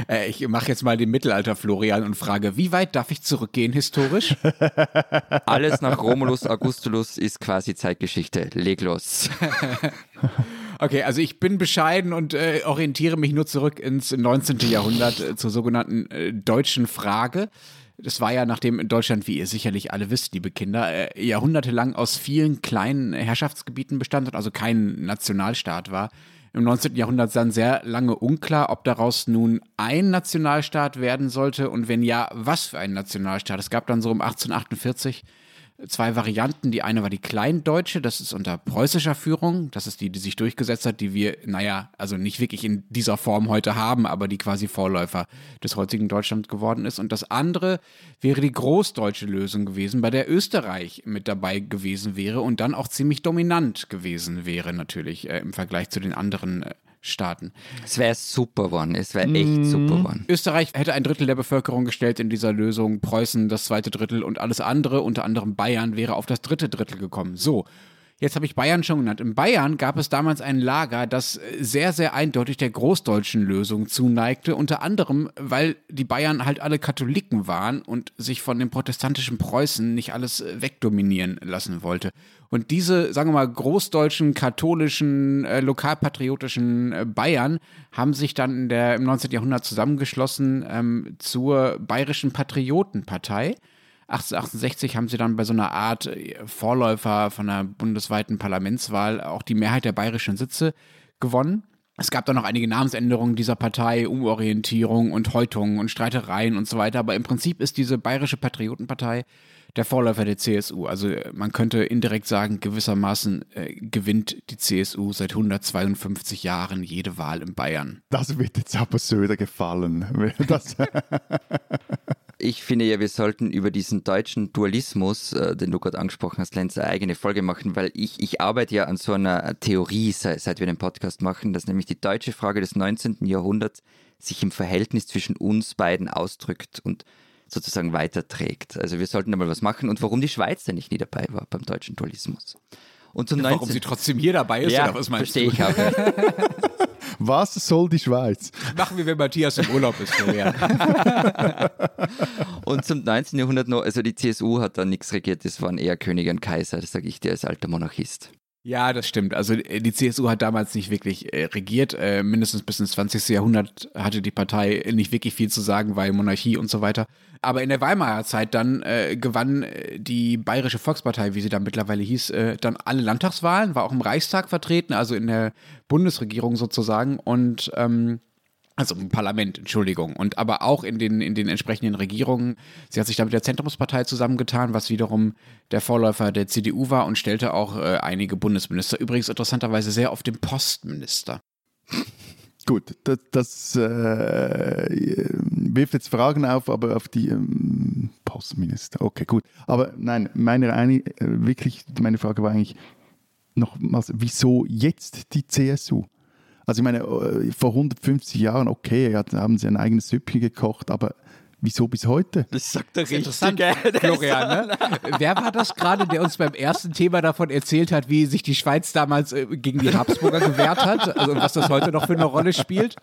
Äh, ich mache jetzt mal den Mittelalter Florian und frage, wie weit darf ich zurückgehen historisch? Alles nach Romulus Augustulus ist quasi Zeitgeschichte. Leg los. Okay, also ich bin bescheiden und äh, orientiere mich nur zurück ins 19. Jahrhundert äh, zur sogenannten äh, deutschen Frage. Das war ja, nachdem Deutschland, wie ihr sicherlich alle wisst, liebe Kinder, äh, jahrhundertelang aus vielen kleinen Herrschaftsgebieten bestand und also kein Nationalstaat war, im 19. Jahrhundert dann sehr lange unklar, ob daraus nun ein Nationalstaat werden sollte und wenn ja, was für ein Nationalstaat. Es gab dann so um 1848 zwei Varianten. Die eine war die Kleindeutsche, das ist unter preußischer Führung. Das ist die, die sich durchgesetzt hat, die wir, naja, also nicht wirklich in dieser Form heute haben, aber die quasi Vorläufer des heutigen Deutschland geworden ist. Und das andere wäre die großdeutsche Lösung gewesen, bei der Österreich mit dabei gewesen wäre und dann auch ziemlich dominant gewesen wäre, natürlich äh, im Vergleich zu den anderen äh, Staaten. Es wäre super geworden. Es wäre echt mm. super geworden. Österreich hätte ein Drittel der Bevölkerung gestellt in dieser Lösung, Preußen das zweite Drittel und alles andere, unter anderem Bayern, wäre auf das dritte Drittel gekommen. So. Jetzt habe ich Bayern schon genannt. In Bayern gab es damals ein Lager, das sehr, sehr eindeutig der großdeutschen Lösung zuneigte. Unter anderem, weil die Bayern halt alle Katholiken waren und sich von dem protestantischen Preußen nicht alles wegdominieren lassen wollte. Und diese, sagen wir mal, großdeutschen, katholischen, äh, lokalpatriotischen äh, Bayern haben sich dann in der, im 19. Jahrhundert zusammengeschlossen ähm, zur Bayerischen Patriotenpartei. 1868 haben sie dann bei so einer Art äh, Vorläufer von einer bundesweiten Parlamentswahl auch die Mehrheit der bayerischen Sitze gewonnen. Es gab dann noch einige Namensänderungen dieser Partei, Umorientierung und Häutungen und Streitereien und so weiter. Aber im Prinzip ist diese Bayerische Patriotenpartei der Vorläufer der CSU. Also man könnte indirekt sagen, gewissermaßen äh, gewinnt die CSU seit 152 Jahren jede Wahl in Bayern. Das wird jetzt aber Söder gefallen. Das ich finde ja, wir sollten über diesen deutschen Dualismus, äh, den du gerade angesprochen hast, Lenz, eine eigene Folge machen, weil ich, ich arbeite ja an so einer Theorie, seit, seit wir den Podcast machen, dass nämlich die deutsche Frage des 19. Jahrhunderts sich im Verhältnis zwischen uns beiden ausdrückt und sozusagen weiterträgt. Also wir sollten da mal was machen und warum die Schweiz denn nicht nie dabei war beim deutschen Dualismus. Und zum warum 19... sie trotzdem hier dabei ist, ja, oder was meinst verstehe du? ich auch. Was soll die Schweiz? Machen wir, wenn Matthias im Urlaub ist, Florian. und zum 19. Jahrhundert noch, also die CSU hat da nichts regiert, das waren eher Könige und Kaiser, das sage ich dir als alter Monarchist. Ja, das stimmt. Also äh, die CSU hat damals nicht wirklich äh, regiert. Äh, mindestens bis ins 20. Jahrhundert hatte die Partei nicht wirklich viel zu sagen, weil Monarchie und so weiter. Aber in der Weimarer Zeit dann äh, gewann äh, die Bayerische Volkspartei, wie sie da mittlerweile hieß, äh, dann alle Landtagswahlen, war auch im Reichstag vertreten, also in der Bundesregierung sozusagen. Und ähm, also im Parlament, Entschuldigung. Und aber auch in den, in den entsprechenden Regierungen. Sie hat sich da mit der Zentrumspartei zusammengetan, was wiederum der Vorläufer der CDU war und stellte auch äh, einige Bundesminister. Übrigens interessanterweise sehr auf den Postminister. Gut, das, das äh, wirft jetzt Fragen auf, aber auf die ähm, Postminister. Okay, gut. Aber nein, meine eine, äh, wirklich, meine Frage war eigentlich nochmals, wieso jetzt die CSU? Also ich meine, äh, vor 150 Jahren, okay, haben sie ein eigenes Süppchen gekocht, aber Wieso bis heute? Das sagt der Richtige. Florian, ne? Wer war das gerade, der uns beim ersten Thema davon erzählt hat, wie sich die Schweiz damals äh, gegen die Habsburger gewehrt hat? Also was das heute noch für eine Rolle spielt?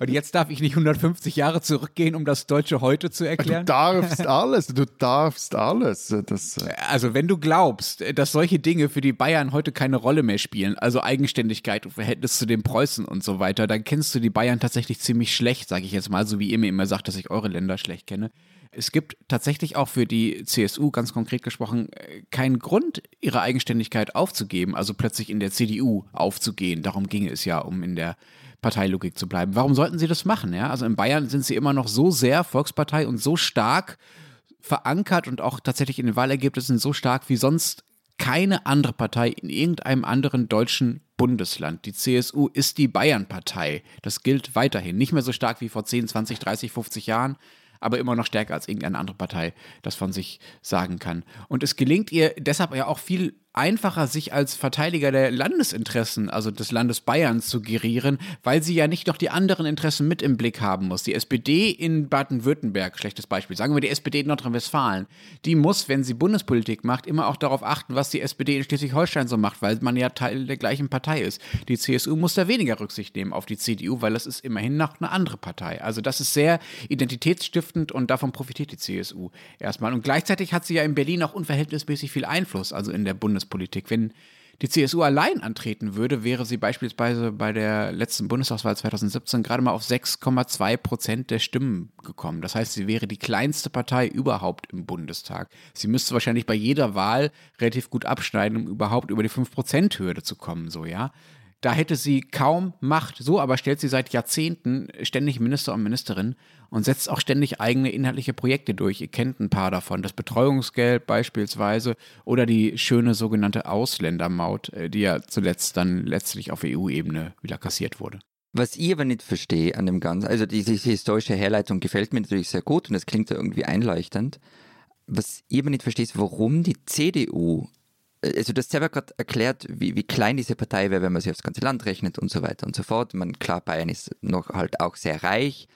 Und jetzt darf ich nicht 150 Jahre zurückgehen, um das Deutsche heute zu erklären? Du darfst alles, du darfst alles. Das, äh. also wenn du glaubst, dass solche Dinge für die Bayern heute keine Rolle mehr spielen, also Eigenständigkeit und Verhältnis zu den Preußen und so weiter, dann kennst du die Bayern tatsächlich ziemlich schlecht, sage ich jetzt mal, so wie ihr mir immer sagt, dass ich eure Länder schlecht kenne. Es gibt tatsächlich auch für die CSU, ganz konkret gesprochen, keinen Grund, ihre Eigenständigkeit aufzugeben, also plötzlich in der CDU aufzugehen. Darum ging es ja, um in der Parteilogik zu bleiben. Warum sollten sie das machen? Ja? Also in Bayern sind sie immer noch so sehr Volkspartei und so stark verankert und auch tatsächlich in den Wahlergebnissen so stark wie sonst keine andere Partei in irgendeinem anderen deutschen Bundesland. Die CSU ist die Bayern-Partei. Das gilt weiterhin. Nicht mehr so stark wie vor 10, 20, 30, 50 Jahren, aber immer noch stärker als irgendeine andere Partei das von sich sagen kann. Und es gelingt ihr deshalb ja auch viel einfacher, sich als Verteidiger der Landesinteressen, also des Landes Bayern, zu gerieren, weil sie ja nicht noch die anderen Interessen mit im Blick haben muss. Die SPD in Baden-Württemberg, schlechtes Beispiel, sagen wir die SPD in Nordrhein-Westfalen, die muss, wenn sie Bundespolitik macht, immer auch darauf achten, was die SPD in Schleswig-Holstein so macht, weil man ja Teil der gleichen Partei ist. Die CSU muss da weniger Rücksicht nehmen auf die CDU, weil das ist immerhin noch eine andere Partei. Also das ist sehr identitätsstiftend und davon profitiert die CSU erstmal. Und gleichzeitig hat sie ja in Berlin auch unverhältnismäßig viel Einfluss, also in der Bundes Bundespolitik. Wenn die CSU allein antreten würde, wäre sie beispielsweise bei der letzten Bundestagswahl 2017 gerade mal auf 6,2 Prozent der Stimmen gekommen. Das heißt, sie wäre die kleinste Partei überhaupt im Bundestag. Sie müsste wahrscheinlich bei jeder Wahl relativ gut abschneiden, um überhaupt über die 5-Prozent-Hürde zu kommen, so, ja. Da hätte sie kaum Macht. So aber stellt sie seit Jahrzehnten ständig Minister und Ministerin und setzt auch ständig eigene inhaltliche Projekte durch. Ihr kennt ein paar davon. Das Betreuungsgeld beispielsweise oder die schöne sogenannte Ausländermaut, äh, die ja zuletzt dann letztlich auf EU-Ebene wieder kassiert wurde. Was ich aber nicht verstehe an dem Ganzen, also diese, historische Herleitung gefällt mir natürlich sehr gut und es klingt irgendwie einleuchtend. Was ich aber nicht verstehe, ist, warum die CDU also du hast selber gerade erklärt, wie, wie klein diese Partei wäre, wenn man sie aufs ganze Land rechnet und so weiter und so fort. Man, klar, Bayern ist noch halt auch sehr reich,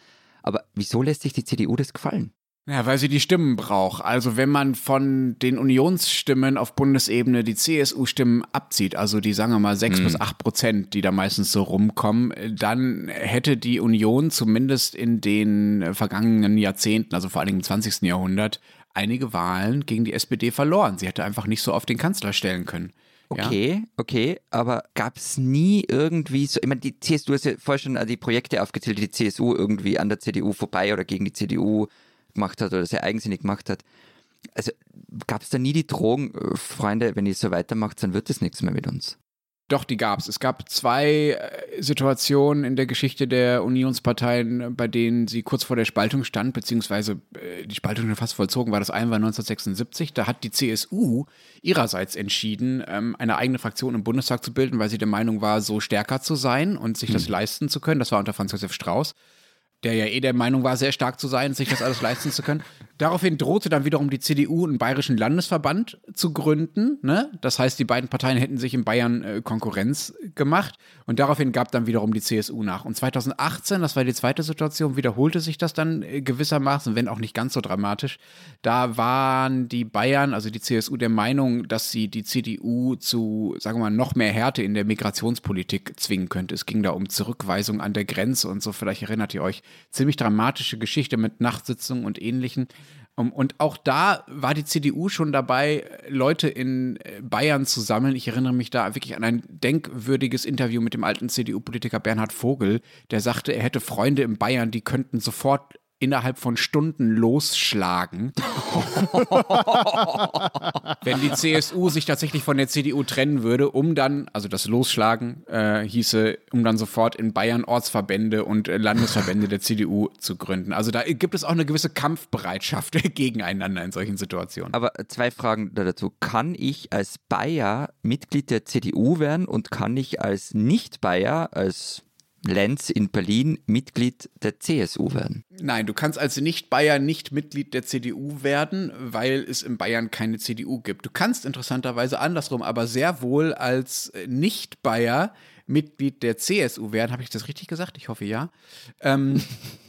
aber wieso lässt sich die CDU das gefallen? Ja, weil sie die Stimmen braucht. Also wenn man von den Unionsstimmen auf Bundesebene die CSU-Stimmen abzieht, also die sagen wir mal sechs hm. bis acht Prozent, die da meistens so rumkommen, dann hätte die Union zumindest in den vergangenen Jahrzehnten, also vor allem im 20. Jahrhundert, einige Wahlen gegen die SPD verloren. Sie hätte einfach nicht so auf den Kanzler stellen können. Okay, ja. okay, aber gab es nie irgendwie so, ich meine, die CSU hast ja vorher schon die Projekte aufgezählt, die die CSU irgendwie an der CDU vorbei oder gegen die CDU gemacht hat oder sehr eigensinnig gemacht hat. Also gab es da nie die Drohung, äh, Freunde, wenn ihr so weitermacht, dann wird das nichts mehr mit uns? Doch, die gab es. Es gab zwei äh, Situationen in der Geschichte der Unionsparteien, bei denen sie kurz vor der Spaltung stand, beziehungsweise äh, die Spaltung schon fast vollzogen war. Das eine war 1976. Da hat die CSU ihrerseits entschieden, ähm, eine eigene Fraktion im Bundestag zu bilden, weil sie der Meinung war, so stärker zu sein und sich das hm. leisten zu können. Das war unter Franz Josef Strauß der ja eh der Meinung war, sehr stark zu sein, sich das alles leisten zu können. Daraufhin drohte dann wiederum die CDU einen bayerischen Landesverband zu gründen. Ne? Das heißt, die beiden Parteien hätten sich in Bayern äh, Konkurrenz gemacht. Und daraufhin gab dann wiederum die CSU nach. Und 2018, das war die zweite Situation, wiederholte sich das dann äh, gewissermaßen, wenn auch nicht ganz so dramatisch. Da waren die Bayern, also die CSU, der Meinung, dass sie die CDU zu, sagen wir mal, noch mehr Härte in der Migrationspolitik zwingen könnte. Es ging da um Zurückweisung an der Grenze und so. Vielleicht erinnert ihr euch ziemlich dramatische Geschichte mit Nachtsitzungen und ähnlichen. Und auch da war die CDU schon dabei, Leute in äh, Bayern zu sammeln. Ich erinnere mich da wirklich an ein denkwürdiges Interview mit dem alten CDU-Politiker Bernhard Vogel, der sagte, er hätte Freunde in Bayern, die könnten sofort innerhalb von Stunden losschlagen. Wenn die CSU sich tatsächlich von der CDU trennen würde, um dann, also das Losschlagen äh, hieße, um dann sofort in Bayern Ortsverbände und äh, Landesverbände der CDU zu gründen. Also da gibt es auch eine gewisse Kampfbereitschaft gegeneinander in solchen Situationen. Aber zwei Fragen dazu. Kann ich als Bayer Mitglied der CDU werden und kann ich als Nicht-Bayer, als Lenz in Berlin Mitglied der CSU werden? Nein, du kannst als Nicht-Bayer nicht Mitglied der CDU werden, weil es in Bayern keine CDU gibt. Du kannst interessanterweise andersrum, aber sehr wohl als Nicht-Bayer Mitglied der CSU werden. Habe ich das richtig gesagt? Ich hoffe ja. Ähm,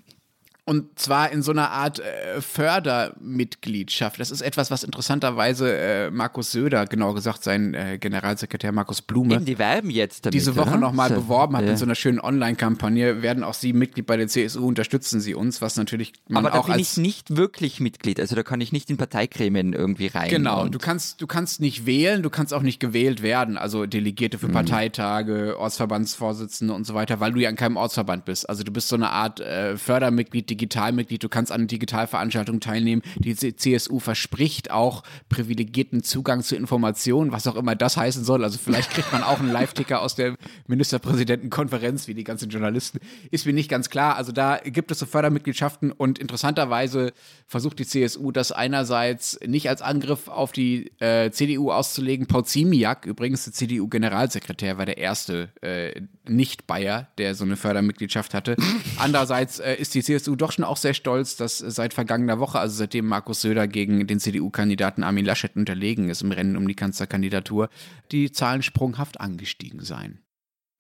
Und zwar in so einer Art äh, Fördermitgliedschaft. Das ist etwas, was interessanterweise äh, Markus Söder, genau gesagt sein äh, Generalsekretär Markus Blume, Eben, die werben jetzt damit, diese Woche nochmal so, beworben hat ja. in so einer schönen Online-Kampagne. Werden auch Sie Mitglied bei der CSU, unterstützen Sie uns, was natürlich man Aber da bin ich nicht wirklich Mitglied, also da kann ich nicht in Parteigremien irgendwie rein. Genau, du kannst, du kannst nicht wählen, du kannst auch nicht gewählt werden, also Delegierte für mhm. Parteitage, Ortsverbandsvorsitzende und so weiter, weil du ja in keinem Ortsverband bist. Also du bist so eine Art äh, Fördermitglied, Digitalmitglied, du kannst an Digitalveranstaltungen teilnehmen. Die CSU verspricht auch privilegierten Zugang zu Informationen, was auch immer das heißen soll. Also vielleicht kriegt man auch einen Live-Ticker aus der Ministerpräsidentenkonferenz, wie die ganzen Journalisten. Ist mir nicht ganz klar. Also da gibt es so Fördermitgliedschaften und interessanterweise versucht die CSU das einerseits nicht als Angriff auf die äh, CDU auszulegen. Paul Ziemiak, übrigens der CDU-Generalsekretär, war der erste äh, Nicht-Bayer, der so eine Fördermitgliedschaft hatte. Andererseits äh, ist die CSU doch schon auch sehr stolz, dass seit vergangener Woche, also seitdem Markus Söder gegen den CDU-Kandidaten Armin Laschet unterlegen ist im Rennen um die Kanzlerkandidatur, die Zahlen sprunghaft angestiegen seien.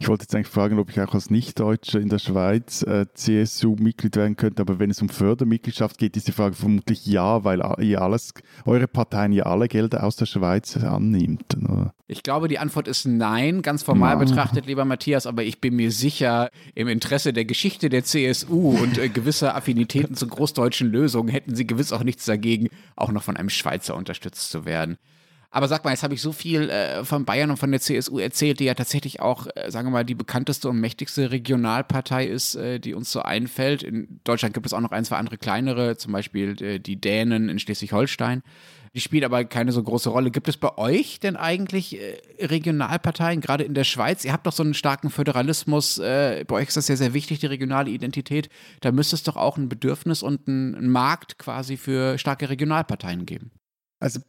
Ich wollte jetzt eigentlich fragen, ob ich auch als Nichtdeutscher in der Schweiz äh, CSU-Mitglied werden könnte, aber wenn es um Fördermitgliedschaft geht, ist die Frage vermutlich ja, weil ihr alles, eure Parteien ja alle Gelder aus der Schweiz annimmt. Oder? Ich glaube, die Antwort ist nein, ganz formal ja. betrachtet, lieber Matthias, aber ich bin mir sicher, im Interesse der Geschichte der CSU und äh, gewisser Affinitäten zu großdeutschen Lösungen hätten sie gewiss auch nichts dagegen, auch noch von einem Schweizer unterstützt zu werden. Aber sag mal, jetzt habe ich so viel äh, von Bayern und von der CSU erzählt, die ja tatsächlich auch, äh, sagen wir mal, die bekannteste und mächtigste Regionalpartei ist, äh, die uns so einfällt. In Deutschland gibt es auch noch ein, zwei andere kleinere, zum Beispiel äh, die Dänen in Schleswig-Holstein. Die spielt aber keine so große Rolle. Gibt es bei euch denn eigentlich äh, Regionalparteien, gerade in der Schweiz? Ihr habt doch so einen starken Föderalismus. Äh, bei euch ist das ja sehr wichtig, die regionale Identität. Da müsste es doch auch ein Bedürfnis und einen Markt quasi für starke Regionalparteien geben. Also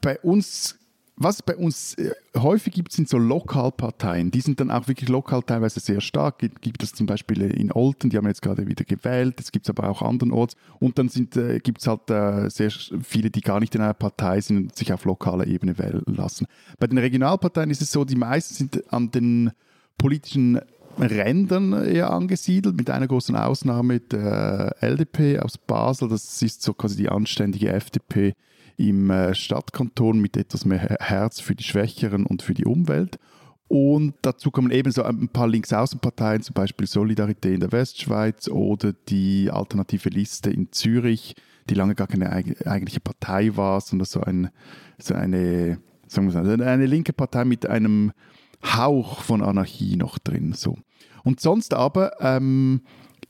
bei uns, was bei uns äh, häufig gibt, sind so Lokalparteien. Die sind dann auch wirklich lokal teilweise sehr stark. Gibt, es zum Beispiel in Olten, die haben jetzt gerade wieder gewählt. Es gibt es aber auch andernorts. Und dann äh, gibt es halt äh, sehr viele, die gar nicht in einer Partei sind und sich auf lokaler Ebene wählen lassen. Bei den Regionalparteien ist es so, die meisten sind an den politischen Rändern eher angesiedelt, mit einer großen Ausnahme der LDP aus Basel. Das ist so quasi die anständige FDP im äh, Stadtkanton mit etwas mehr Herz für die Schwächeren und für die Umwelt. Und dazu kommen eben so ein paar Linksaußenparteien, zum Beispiel Solidarität in der Westschweiz oder die Alternative Liste in Zürich, die lange gar keine eigentliche Partei war, sondern so, ein, so eine, sagen wir mal, eine linke Partei mit einem Hauch von Anarchie noch drin. So. Und sonst aber ähm,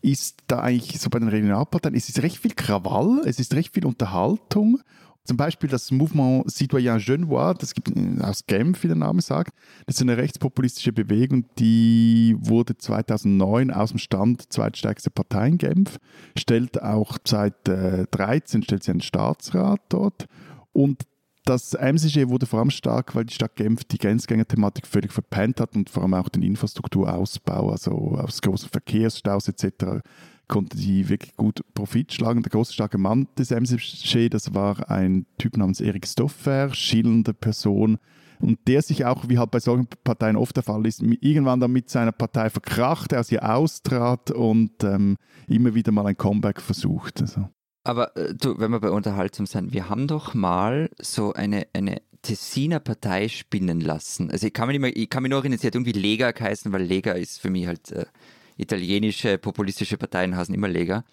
ist da eigentlich so bei den Regionalparteien, es ist recht viel Krawall, es ist recht viel Unterhaltung Zum Beispiel das Mouvement Citoyen Genevois, das gibt aus Genf, wie der Name sagt. Das ist eine rechtspopulistische Bewegung, die wurde 2009 aus dem Stand zweitstärkste Partei in Genf, stellt auch seit äh, 13 stellt sie einen Staatsrat dort und das MCG wurde vor allem stark, weil die Stadt Genf die Grenzgänger-Thematik völlig verpennt hat und vor allem auch den Infrastrukturausbau, also aus großen Verkehrsstaus etc konnte die wirklich gut Profit schlagen. Der große, starke Mann des MCG, das war ein Typ namens Erik Stoffer, schillernde Person, und der sich auch, wie halt bei solchen Parteien oft der Fall ist, irgendwann dann mit seiner Partei verkrachte, aus ihr austrat und ähm, immer wieder mal ein Comeback versucht. Also. Aber äh, du, wenn wir bei Unterhaltung sind, wir haben doch mal so eine, eine Tessiner Partei spinnen lassen. Also ich kann mich, nicht mehr, ich kann mich noch erinnern, sie hat irgendwie Lega geheißen, weil Lega ist für mich halt äh, italienische populistische Parteien heißen immer Lega.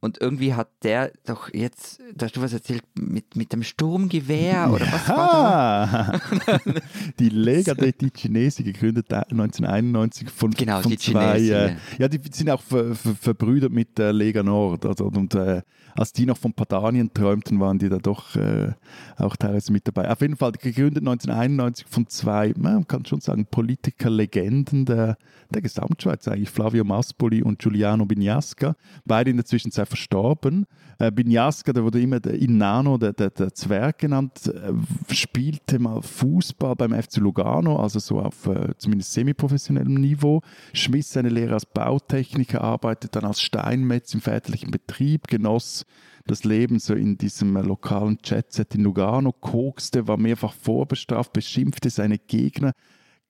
Und irgendwie hat der doch jetzt, da hast du was erzählt, mit, mit dem Sturmgewehr oder was war da? die Lega dei Ticinesi, gegründet 1991 von, genau, von die zwei, äh, ja, die sind auch ver, ver, verbrüdert mit der Lega Nord. Also, und äh, als die noch von Padanien träumten, waren die da doch äh, auch teilweise mit dabei. Auf jeden Fall gegründet 1991 von zwei, man kann schon sagen, Politikerlegenden der, der Gesamtschweiz eigentlich, Flavio Maspoli und Giuliano Bignasca, beide in der Zwischenzeit verstorben. Äh, Bignasca, der wurde immer der Inano, der, der, der Zwerg genannt, äh, spielte mal Fußball beim FC Lugano, also so auf äh, zumindest semiprofessionellem Niveau, schmiss seine Lehre als Bautechniker, arbeitet dann als Steinmetz im väterlichen Betrieb, genoss das Leben so in diesem äh, lokalen Chatset in Lugano, kokste, war mehrfach vorbestraft, beschimpfte seine Gegner,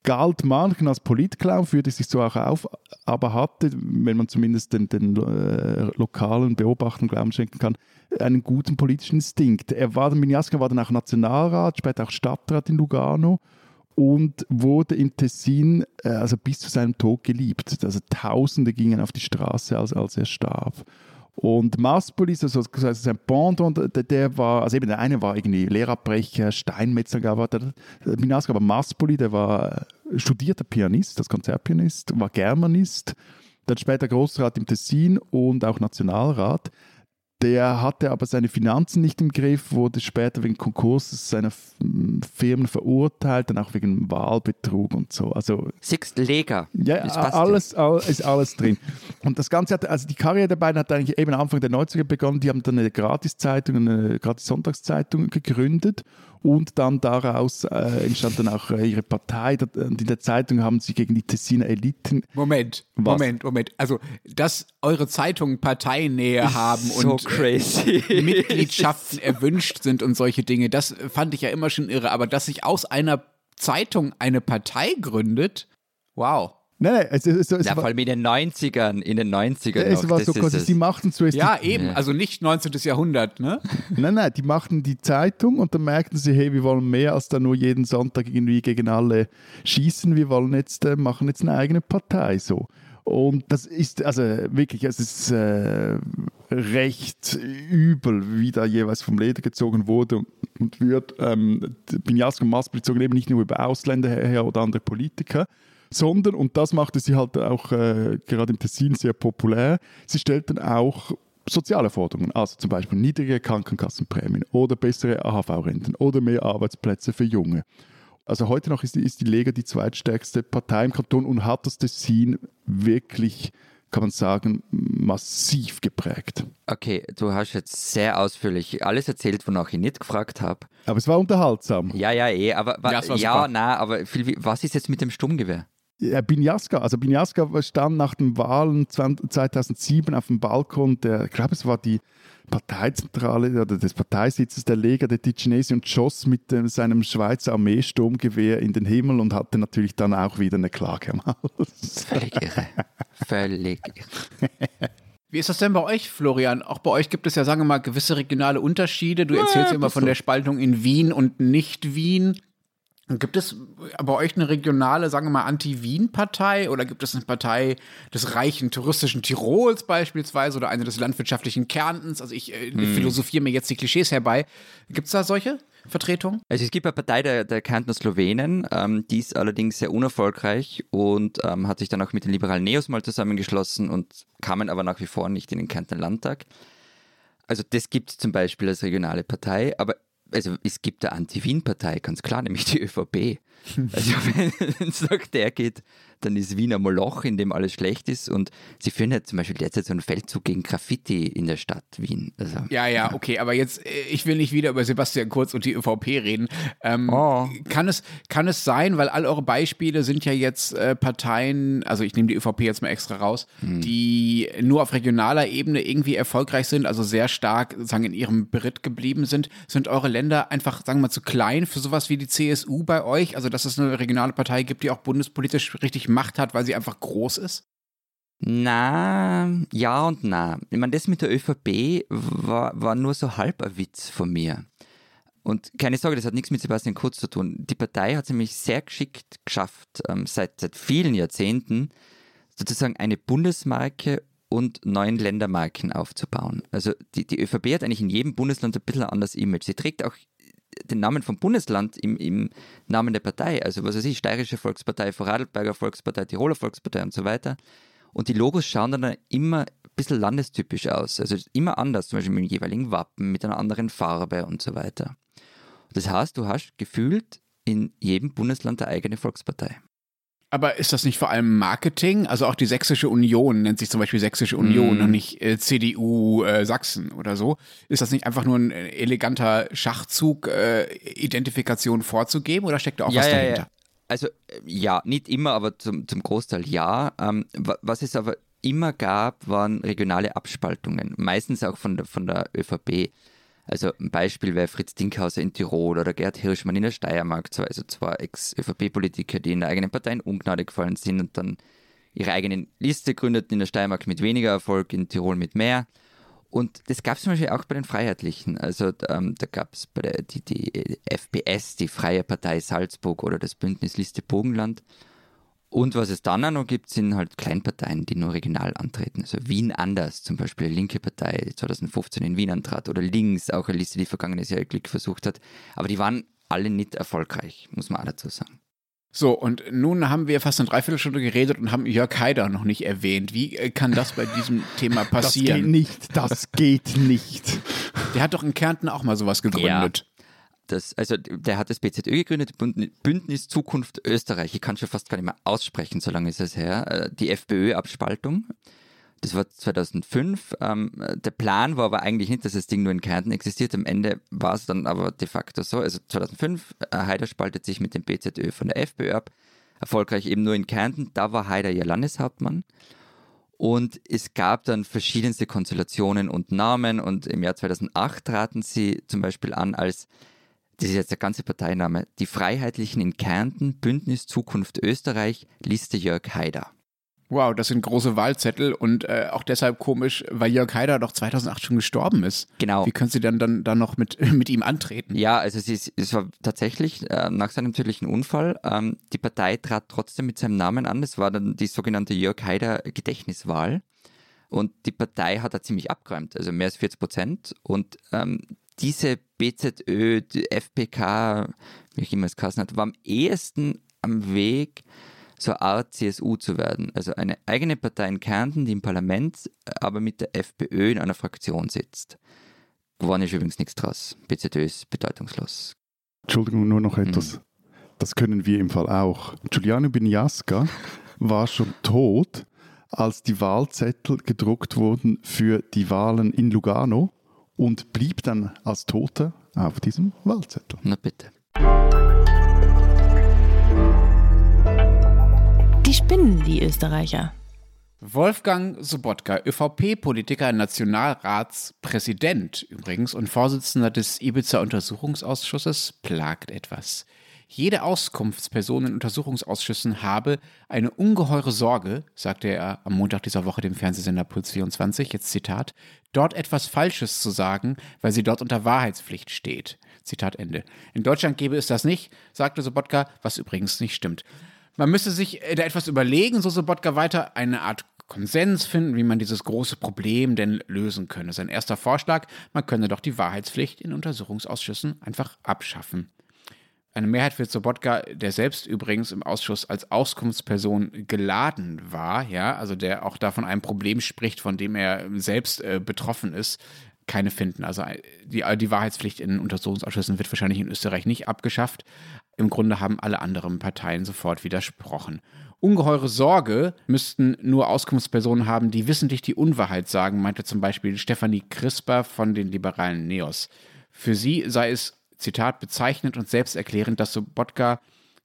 galt manchen als Politclown, führte sich so auch auf, aber hatte, wenn man zumindest den, den äh, lokalen Beobachtern Glauben schenken kann, einen guten politischen Instinkt. Er war, Minjaska war dann auch Nationalrat, später auch Stadtrat in Lugano und wurde im Tessin äh, also bis zu seinem Tod geliebt. Also Tausende gingen auf die Straße, als, als er starb. Und Maspolis, also sein Pendant, der, der, war, also eben der eine war irgendwie Lehrabbrecher, Steinmetzer, der, Minaska, aber Maspoli, der war studierter Pianist, das Konzertpianist, war Germanist, dann später Großrat im Tessin und auch Nationalrat. Der hatte aber seine Finanzen nicht im Griff, wurde später wegen Konkurses seiner Firmen verurteilt, dann auch wegen Wahlbetrug und so. Also Six Lega. Ja, alles, alles, ist alles drin. Und das Ganze hat, also die Karriere der beiden hat eigentlich eben Anfang der 90er begonnen. Die haben dann eine Gratiszeitung, eine Gratis-Sonntagszeitung gegründet und dann daraus äh, entstand dann auch äh, ihre Partei. Und in der Zeitung haben sie gegen die Tessiner Eliten. Moment, Was? Moment, Moment. Also, dass eure Zeitungen Parteinähe haben so und crazy. Mitgliedschaften erwünscht sind und solche Dinge, das fand ich ja immer schon irre. Aber dass sich aus einer Zeitung eine Partei gründet, wow. Nein, nein, es, es, es ja, vor allem in den 90ern, in den 90ern Es noch, war so quasi, sie machten zuerst Ja, eben, ja. also nicht 19. Jahrhundert, ne? nein, nein, die machten die Zeitung und dann merkten sie, hey, wir wollen mehr als da nur jeden Sonntag irgendwie gegen alle schießen, wir wollen jetzt, äh, machen jetzt eine eigene Partei, so. Und das ist also wirklich, es ist äh, recht übel, wie da jeweils vom Leder gezogen wurde und, wird. Ähm, Binyaska und Maspel zogen eben nicht nur über Ausländer her oder andere Politiker, sondern, und das machte sie halt auch äh, gerade im Tessin sehr populär, sie stellten auch soziale Forderungen, also zum Beispiel niedrige Krankenkassenprämien oder bessere AHV-Renten oder mehr Arbeitsplätze für Junge. Also heute noch ist die, ist die Lega die zweitstärkste Partei im Kanton und hat das Tessin wirklich kann man sagen, massiv geprägt. Okay, du hast jetzt sehr ausführlich alles erzählt, wonach ich nicht gefragt habe. Aber es war unterhaltsam. Ja, ja, eh, aber ja, ja na, aber viel, was ist jetzt mit dem Stummgewehr? Ja, Binyaska, also Binyaska stand nach den Wahlen 2007 auf dem Balkon der, ich glaube es war die Parteizentrale oder des Parteisitzes der Lega der Ticinesi und schoss mit dem, seinem Schweizer Armeesturmgewehr in den Himmel und hatte natürlich dann auch wieder eine Klage am Hals. Völlig irre. Völlig irre. Wie ist das denn bei euch, Florian? Auch bei euch gibt es ja, sagen wir mal, gewisse regionale Unterschiede. Du erzählst ja, immer von so. der Spaltung in Wien und Nicht-Wien. Gibt es bei euch eine regionale, sagen wir mal, Anti-Wien-Partei oder gibt es eine Partei des reichen touristischen Tirols beispielsweise oder eine des landwirtschaftlichen Kärntens? Also ich äh, hm. philosophiere mir jetzt die Klischees herbei. Gibt es da solche Vertretungen? Also es gibt eine Partei der, der Kärntner Slowenen, ähm, die ist allerdings sehr unerfolgreich und ähm, hat sich dann auch mit den liberalen Neos mal zusammengeschlossen und kamen aber nach wie vor nicht in den Kärntner Landtag. also das gibt es zum Beispiel als regionale Partei, aber also es gibt eine Anti-Wien-Partei, ganz klar, nämlich die ÖVP. Also wenn es nach der geht, dann ist Wien ein Moloch, in dem alles schlecht ist. Und sie führen ja zum Beispiel derzeit so einen Feldzug gegen Graffiti in der Stadt Wien. Also, ja, ja, okay, aber jetzt, äh, ich will nicht wieder über Sebastian Kurz und die ÖVP reden. Ähm, oh. kann, es, kann es sein, weil all eure Beispiele sind ja jetzt äh, Parteien, also ich nehme die ÖVP jetzt mal extra raus, hm. die nur auf regionaler Ebene irgendwie erfolgreich sind, also sehr stark sozusagen in ihrem Beritt geblieben sind. Sind eure Länder einfach, sagen wir mal, zu klein für sowas wie die CSU bei euch? Also, dass es eine regionale Partei gibt, die auch bundespolitisch richtig Macht hat, weil sie einfach groß ist? Na, ja und na. Ich meine, das mit der ÖVP war, war nur so halb ein Witz von mir. Und keine Sorge, das hat nichts mit Sebastian Kurz zu tun. Die Partei hat es nämlich sehr geschickt geschafft, ähm, seit, seit vielen Jahrzehnten sozusagen eine Bundesmarke und neun Ländermarken aufzubauen. Also die, die ÖVP hat eigentlich in jedem Bundesland ein bisschen ein anderes Image. Sie trägt auch den Namen vom Bundesland im, im Namen der Partei. Also was weiß ich, Steirische Volkspartei, Vorarlberger Volkspartei, Tiroler Volkspartei und so weiter. Und die Logos schauen dann immer ein bisschen landestypisch aus. Also immer anders, zum Beispiel mit dem jeweiligen Wappen, mit einer anderen Farbe und so weiter. Das heißt, du hast gefühlt in jedem Bundesland eine eigene Volkspartei. Aber ist das nicht vor allem Marketing? Also auch die Sächsische Union nennt sich zum Beispiel Sächsische Union mm. und nicht äh, CDU äh, Sachsen oder so. Ist das nicht einfach nur ein äh, eleganter Schachzug, äh, Identifikation vorzugeben oder steckt da auch ja, was ja, dahinter? Ja. Also äh, ja, nicht immer, aber zum, zum Großteil ja. Ähm, was es aber immer gab, waren regionale Abspaltungen, meistens auch von der, von der ÖVP. Also ein Beispiel wäre Fritz Dinkhauser in Tirol oder Gerd Hirschmann in der Steiermark, also zwei Ex-ÖVP-Politiker, die in der eigenen Partei in Ungnade gefallen sind und dann ihre eigene Liste gründeten in der Steiermark mit weniger Erfolg, in Tirol mit mehr. Und das gab es zum Beispiel auch bei den Freiheitlichen. Also ähm, da gab es der die, die FPS, die Freie Partei Salzburg oder das Bündnis Liste Bogenland. Und was es dann auch noch gibt, sind halt Kleinparteien, die nur regional antreten. Also Wien anders, zum Beispiel linke Partei 2015 in Wien antrat oder links, auch eine Liste, die vergangenes Jahr Glück versucht hat. Aber die waren alle nicht erfolgreich, muss man auch dazu sagen. So, und nun haben wir fast eine Dreiviertelstunde geredet und haben Jörg Haider noch nicht erwähnt. Wie äh, kann das bei diesem Thema passieren? Das geht nicht, das geht nicht. Der hat doch in Kärnten auch mal sowas gegründet. Ja. Das, also der hat das BZÖ gegründet, Bündnis Zukunft Österreich. Ich kann schon fast gar nicht mehr aussprechen, so lange ist es her. Äh, die FPÖ-Abspaltung. Das war 2005. Ähm, der Plan war aber eigentlich nicht, dass das Ding nur in Kärnten existiert. Am Ende war es dann aber de facto so. Also 2005, äh, Haider spaltet sich mit dem BZÖ von der FPÖ ab. Erfolgreich eben nur in Kärnten. Da war Haider ja Landeshauptmann. Und es gab dann verschiedenste Konstellationen und Namen. Und im Jahr 2008 traten sie zum Beispiel an als das ist jetzt der ganze Parteiname, die Freiheitlichen in Kärnten, Bündnis Zukunft Österreich, Liste Jörg Haider. Wow, das sind große Wahlzettel und äh, auch deshalb komisch, weil Jörg Haider doch 2008 schon gestorben ist. Genau. Wie können Sie dann, dann, dann noch mit, mit ihm antreten? Ja, also es, ist, es war tatsächlich äh, nach seinem tödlichen Unfall. Ähm, die Partei trat trotzdem mit seinem Namen an. Das war dann die sogenannte Jörg Haider Gedächtniswahl. Und die Partei hat da ziemlich abgeräumt, also mehr als 40 Prozent. Und ähm, diese BZÖ, die FPK, wie ich immer es geheißen hat, war am ehesten am Weg, so eine Art CSU zu werden. Also eine eigene Partei in Kärnten, die im Parlament, aber mit der FPÖ in einer Fraktion sitzt. Geworden ist übrigens nichts draus. BZÖ ist bedeutungslos. Entschuldigung, nur noch etwas. Hm. Das können wir im Fall auch. Giuliano Biniasca war schon tot, als die Wahlzettel gedruckt wurden für die Wahlen in Lugano und blieb dann als Toter auf diesem Wahlzettel. Na bitte. Die spinnen, die Österreicher. Wolfgang Sobotka, ÖVP-Politiker, Nationalratspräsident übrigens und Vorsitzender des Ibiza-Untersuchungsausschusses, plagt etwas. Jede Auskunftsperson in Untersuchungsausschüssen habe eine ungeheure Sorge, sagte er am Montag dieser Woche dem Fernsehsender Puls 24, jetzt Zitat, dort etwas Falsches zu sagen, weil sie dort unter Wahrheitspflicht steht. Zitat Ende. In Deutschland gäbe es das nicht, sagte Sobotka, was übrigens nicht stimmt. Man müsste sich da etwas überlegen, so Sobotka weiter, eine Art Konsens finden, wie man dieses große Problem denn lösen könne. Sein erster Vorschlag, man könne doch die Wahrheitspflicht in Untersuchungsausschüssen einfach abschaffen. Eine Mehrheit für Sobotka, der selbst übrigens im Ausschuss als Auskunftsperson geladen war, ja, also der auch da von einem Problem spricht, von dem er selbst äh, betroffen ist, keine finden. Also äh, die, die Wahrheitspflicht in Untersuchungsausschüssen wird wahrscheinlich in Österreich nicht abgeschafft. Im Grunde haben alle anderen Parteien sofort widersprochen. Ungeheure Sorge müssten nur Auskunftspersonen haben, die wissentlich die Unwahrheit sagen, meinte zum Beispiel Stefanie Crisper von den liberalen Neos. Für sie sei es, Zitat, bezeichnend und selbsterklärend, dass Sobotka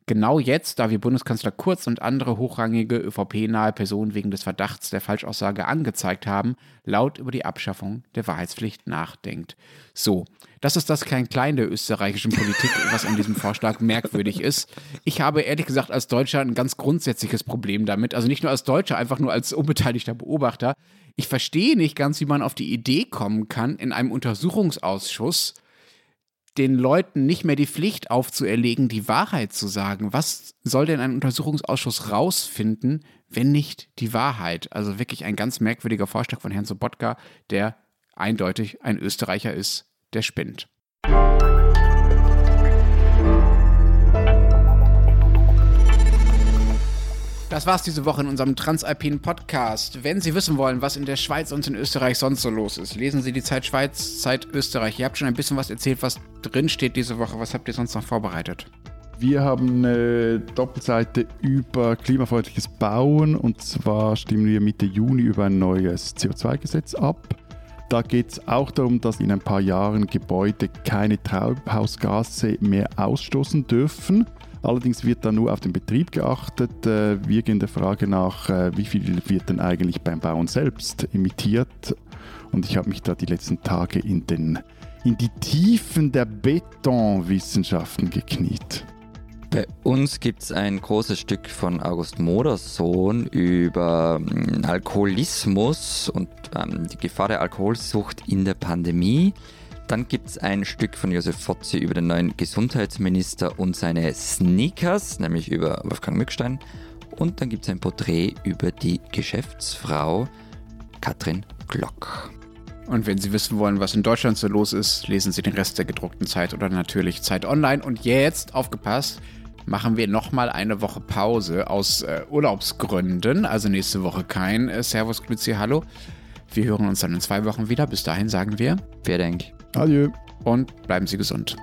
Genau jetzt, da wir Bundeskanzler Kurz und andere hochrangige ÖVP-nahe Personen wegen des Verdachts der Falschaussage angezeigt haben, laut über die Abschaffung der Wahrheitspflicht nachdenkt. So, das ist das Klein-Klein der österreichischen Politik, was an diesem Vorschlag merkwürdig ist. Ich habe ehrlich gesagt als Deutscher ein ganz grundsätzliches Problem damit. Also nicht nur als Deutscher, einfach nur als unbeteiligter Beobachter. Ich verstehe nicht ganz, wie man auf die Idee kommen kann, in einem Untersuchungsausschuss den Leuten nicht mehr die Pflicht aufzuerlegen, die Wahrheit zu sagen. Was soll denn ein Untersuchungsausschuss rausfinden, wenn nicht die Wahrheit? Also wirklich ein ganz merkwürdiger Vorschlag von Herrn Sobotka, der eindeutig ein Österreicher ist, der spinnt. Das war's diese Woche in unserem Transalpinen Podcast. Wenn Sie wissen wollen, was in der Schweiz und in Österreich sonst so los ist, lesen Sie die Zeit Schweiz, Zeit Österreich. Ihr habt schon ein bisschen was erzählt, was drin steht diese Woche. Was habt ihr sonst noch vorbereitet? Wir haben eine Doppelseite über klimafreundliches Bauen und zwar stimmen wir Mitte Juni über ein neues CO2-Gesetz ab. Da geht es auch darum, dass in ein paar Jahren Gebäude keine Treibhausgase mehr ausstoßen dürfen. Allerdings wird da nur auf den Betrieb geachtet. Äh, wir gehen der Frage nach, äh, wie viel wird denn eigentlich beim Bauen selbst emittiert. Und ich habe mich da die letzten Tage in, den, in die Tiefen der Betonwissenschaften gekniet. Bei uns gibt es ein großes Stück von August Modersohn über hm, Alkoholismus und ähm, die Gefahr der Alkoholsucht in der Pandemie. Dann gibt es ein Stück von Josef Fotzi über den neuen Gesundheitsminister und seine Sneakers, nämlich über Wolfgang Mückstein. Und dann gibt es ein Porträt über die Geschäftsfrau Katrin Glock. Und wenn Sie wissen wollen, was in Deutschland so los ist, lesen Sie den Rest der gedruckten Zeit oder natürlich Zeit Online. Und jetzt, aufgepasst, machen wir nochmal eine Woche Pause aus äh, Urlaubsgründen. Also nächste Woche kein äh, Servus, Grüezi, Hallo. Wir hören uns dann in zwei Wochen wieder. Bis dahin sagen wir. Wer denkt? Adieu. Und bleiben Sie gesund.